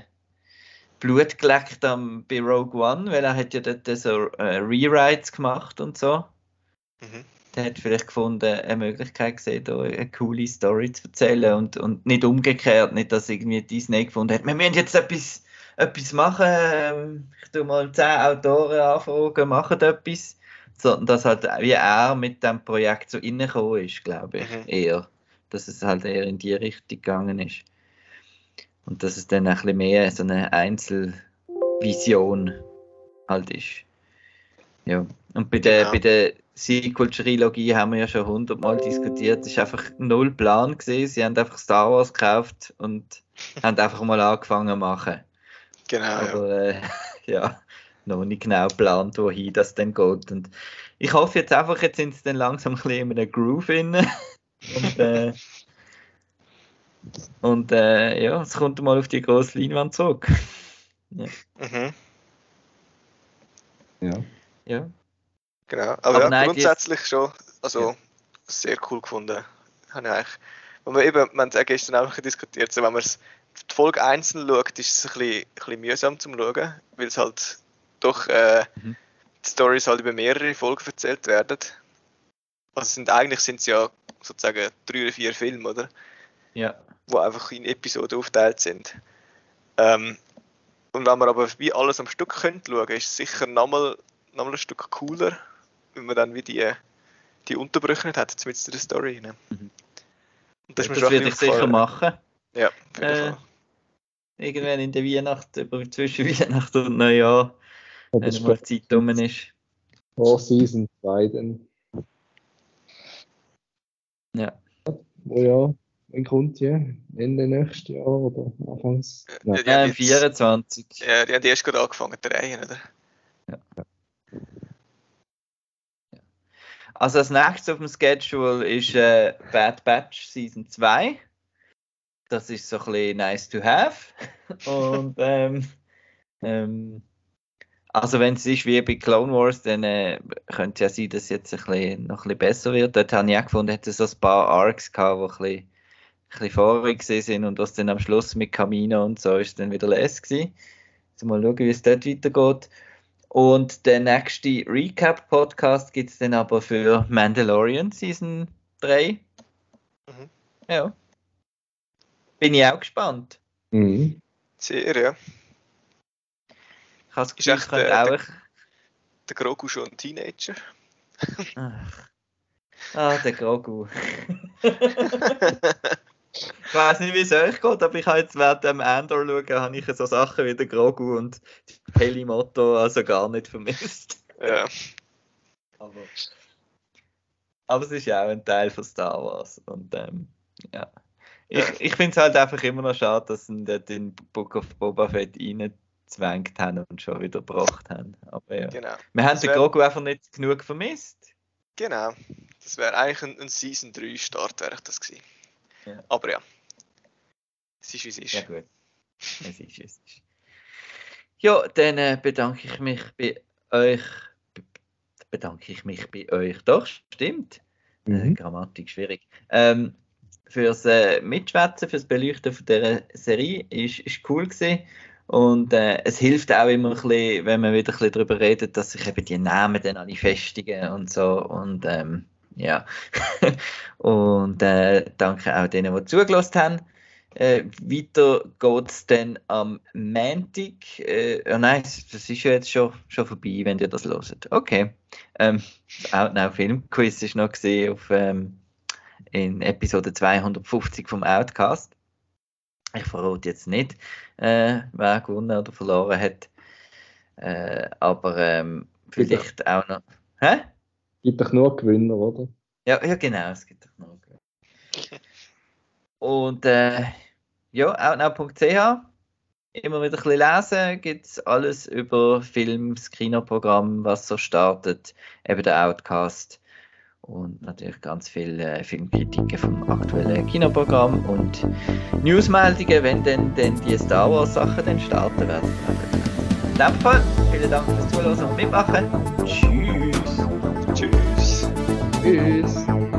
A: Blut geleckt am, bei Rogue One, weil er hat ja dort so äh, Rewrites gemacht und so.
C: Mhm.
A: Der hat vielleicht gefunden, eine Möglichkeit gesehen, da eine coole Story zu erzählen und, und nicht umgekehrt, nicht, dass irgendwie Disney gefunden hat, wir müssen jetzt etwas, etwas machen, ähm, ich tue mal zehn Autoren anfragen, machen etwas, sondern dass halt wie er mit dem Projekt so reingekommen ist, glaube ich,
C: Mhm.
A: eher, dass es halt eher in die Richtung gegangen ist. Und dass es dann ein bisschen mehr so eine Einzelvision halt ist. Ja. Und bei der,
C: Genau.
A: bei der Sequel-Trilogie haben wir ja schon hundertmal diskutiert. Es ist einfach null Plan gesehen. Sie haben einfach Star Wars gekauft und (laughs) haben einfach mal angefangen zu machen.
C: Genau, ja.
A: Aber äh, (laughs) ja, noch nicht genau geplant, wohin das dann geht. Und ich hoffe jetzt einfach, jetzt sind sie dann langsam ein bisschen in einem Groove inne. (laughs) Und, äh, und äh, ja, es kommt mal auf die große Leinwand zurück. (laughs)
C: Mhm.
B: ja.
A: Ja.
C: Genau, aber,
A: Aber
C: ja,
A: nein, die
C: grundsätzlich schon, also
A: Ja.
C: sehr cool gefunden. Habe ich eigentlich, wenn man eben, wir haben es auch gestern auch diskutiert, so, wenn man es die Folge einzeln schaut, ist es ein bisschen, ein bisschen mühsam zum Schauen, weil es halt doch äh,
A: Mhm.
C: die Stories halt über mehrere Folgen erzählt werden. Also sind, eigentlich sind es ja sozusagen drei oder vier Filme, oder?
A: Ja.
C: Wo einfach in Episoden aufgeteilt sind. Ähm, und wenn man aber wie alles am Stück könnte schauen, ist es sicher nochmal noch ein Stück cooler, wenn man dann wie die, die Unterbrüche nicht hat, zumindest in der Story. Ne?
A: Mhm.
C: Und das
A: Das würde ich sicher machen.
C: Ja, auf jeden
A: Äh,
C: Fall.
A: Irgendwann in der Weihnacht, über zwischen (laughs) Weihnachten und Neujahr,
B: Aber
A: wenn mal Zeit rum ist.
B: vor Season 2 dann.
A: Ja.
B: Oh ja, Wann kommt die? Ende nächsten Jahr oder anfangs? Nein,
A: ja,
C: ja,
A: 24.
C: Ja, die haben erst gerade angefangen zu drehen, oder? Ja.
A: Also als nächstes auf dem Schedule ist äh, Bad Batch Season 2. Das ist so ein bisschen nice to have. (laughs) Und ähm, ähm, also wenn es ist wie bei Clone Wars, dann äh, könnte ja sein, dass es jetzt ein bisschen, noch ein bisschen besser wird. Dort habe ich auch gefunden, hätte so ein paar Arcs gehabt, die ein bisschen bisschen vorig sind und was dann am Schluss mit Camino und so ist dann wieder les gewesen. Mal schauen, wie es dort weitergeht. Und der nächste Recap-Podcast gibt es dann aber für Mandalorian Season 3.
C: Mhm.
A: Ja. Bin ich auch gespannt.
B: Mhm.
C: Sehr, ja.
A: Ich habe das Gefühl, ich könnte
C: äh,
A: auch...
C: der- Der Grogu schon ein Teenager.
A: Ach. Ah, der Grogu. (laughs) (laughs) ich weiß nicht, wie es euch geht, aber ich habe jetzt während dem Andor schauen, habe ich so Sachen wie der Grogu und die Pelimoto also gar nicht vermisst.
C: ja.
A: Aber, aber es ist ja auch ein Teil von Star Wars. Und ähm, ja. Ich,
C: Ja.
A: ich finde es halt einfach immer noch schade, dass sie in Book of Boba Fett reingezwängt haben und schon wieder gebracht haben. Aber ja.
C: Genau.
A: Wir haben
C: Das
A: den
C: wär-
A: Grogu einfach nicht genug vermisst.
C: Genau. Das wäre eigentlich ein, ein Season 3 Start, wäre das gewesen.
A: Ja.
C: Aber ja. Es ist wie es ist.
A: Ja gut. Es ist, es ist. (laughs) Ja, dann äh, bedanke ich mich bei euch. be- Bedanke ich mich bei euch. Doch, stimmt. Äh,
B: Mhm.
A: Grammatik schwierig. Ähm, fürs äh, Mitschwätzen, fürs Beleuchten von dieser Serie ist, ist cool gewesen. Und äh, es hilft auch immer ein bisschen, wenn man wieder ein bisschen darüber redet, dass sich eben die Namen dann alle festigen und so. Und ähm, ja. (laughs) und äh, danke auch denen, die zugelassen haben. Äh, weiter geht es dann am Montag. Äh, oh nein, das ist ja jetzt schon, schon vorbei, wenn ihr das hört. Okay. Ähm, das Outnow Film Quiz ist noch gesehen auf ähm, in Episode 250 vom Outcast. Ich verrate jetzt nicht, äh, wer gewonnen oder verloren hat. Äh, aber ähm, vielleicht auch noch. Hä?
B: Gibt doch nur Gewinner, oder?
A: Ja, ja genau, es gibt doch noch. Und äh, ja, outnow.ch. Immer wieder ein bisschen lesen, gibt es alles über Film, das Kinoprogramm, was so startet, eben der Outcast und natürlich ganz viele äh, Filmkritiken vom aktuellen Kinoprogramm und Newsmeldungen, wenn dann, dann die Star Wars Sachen dann starten werden. In dem Fall, vielen Dank fürs Zuhören und Mitmachen. Tschüss.
C: Tschüss.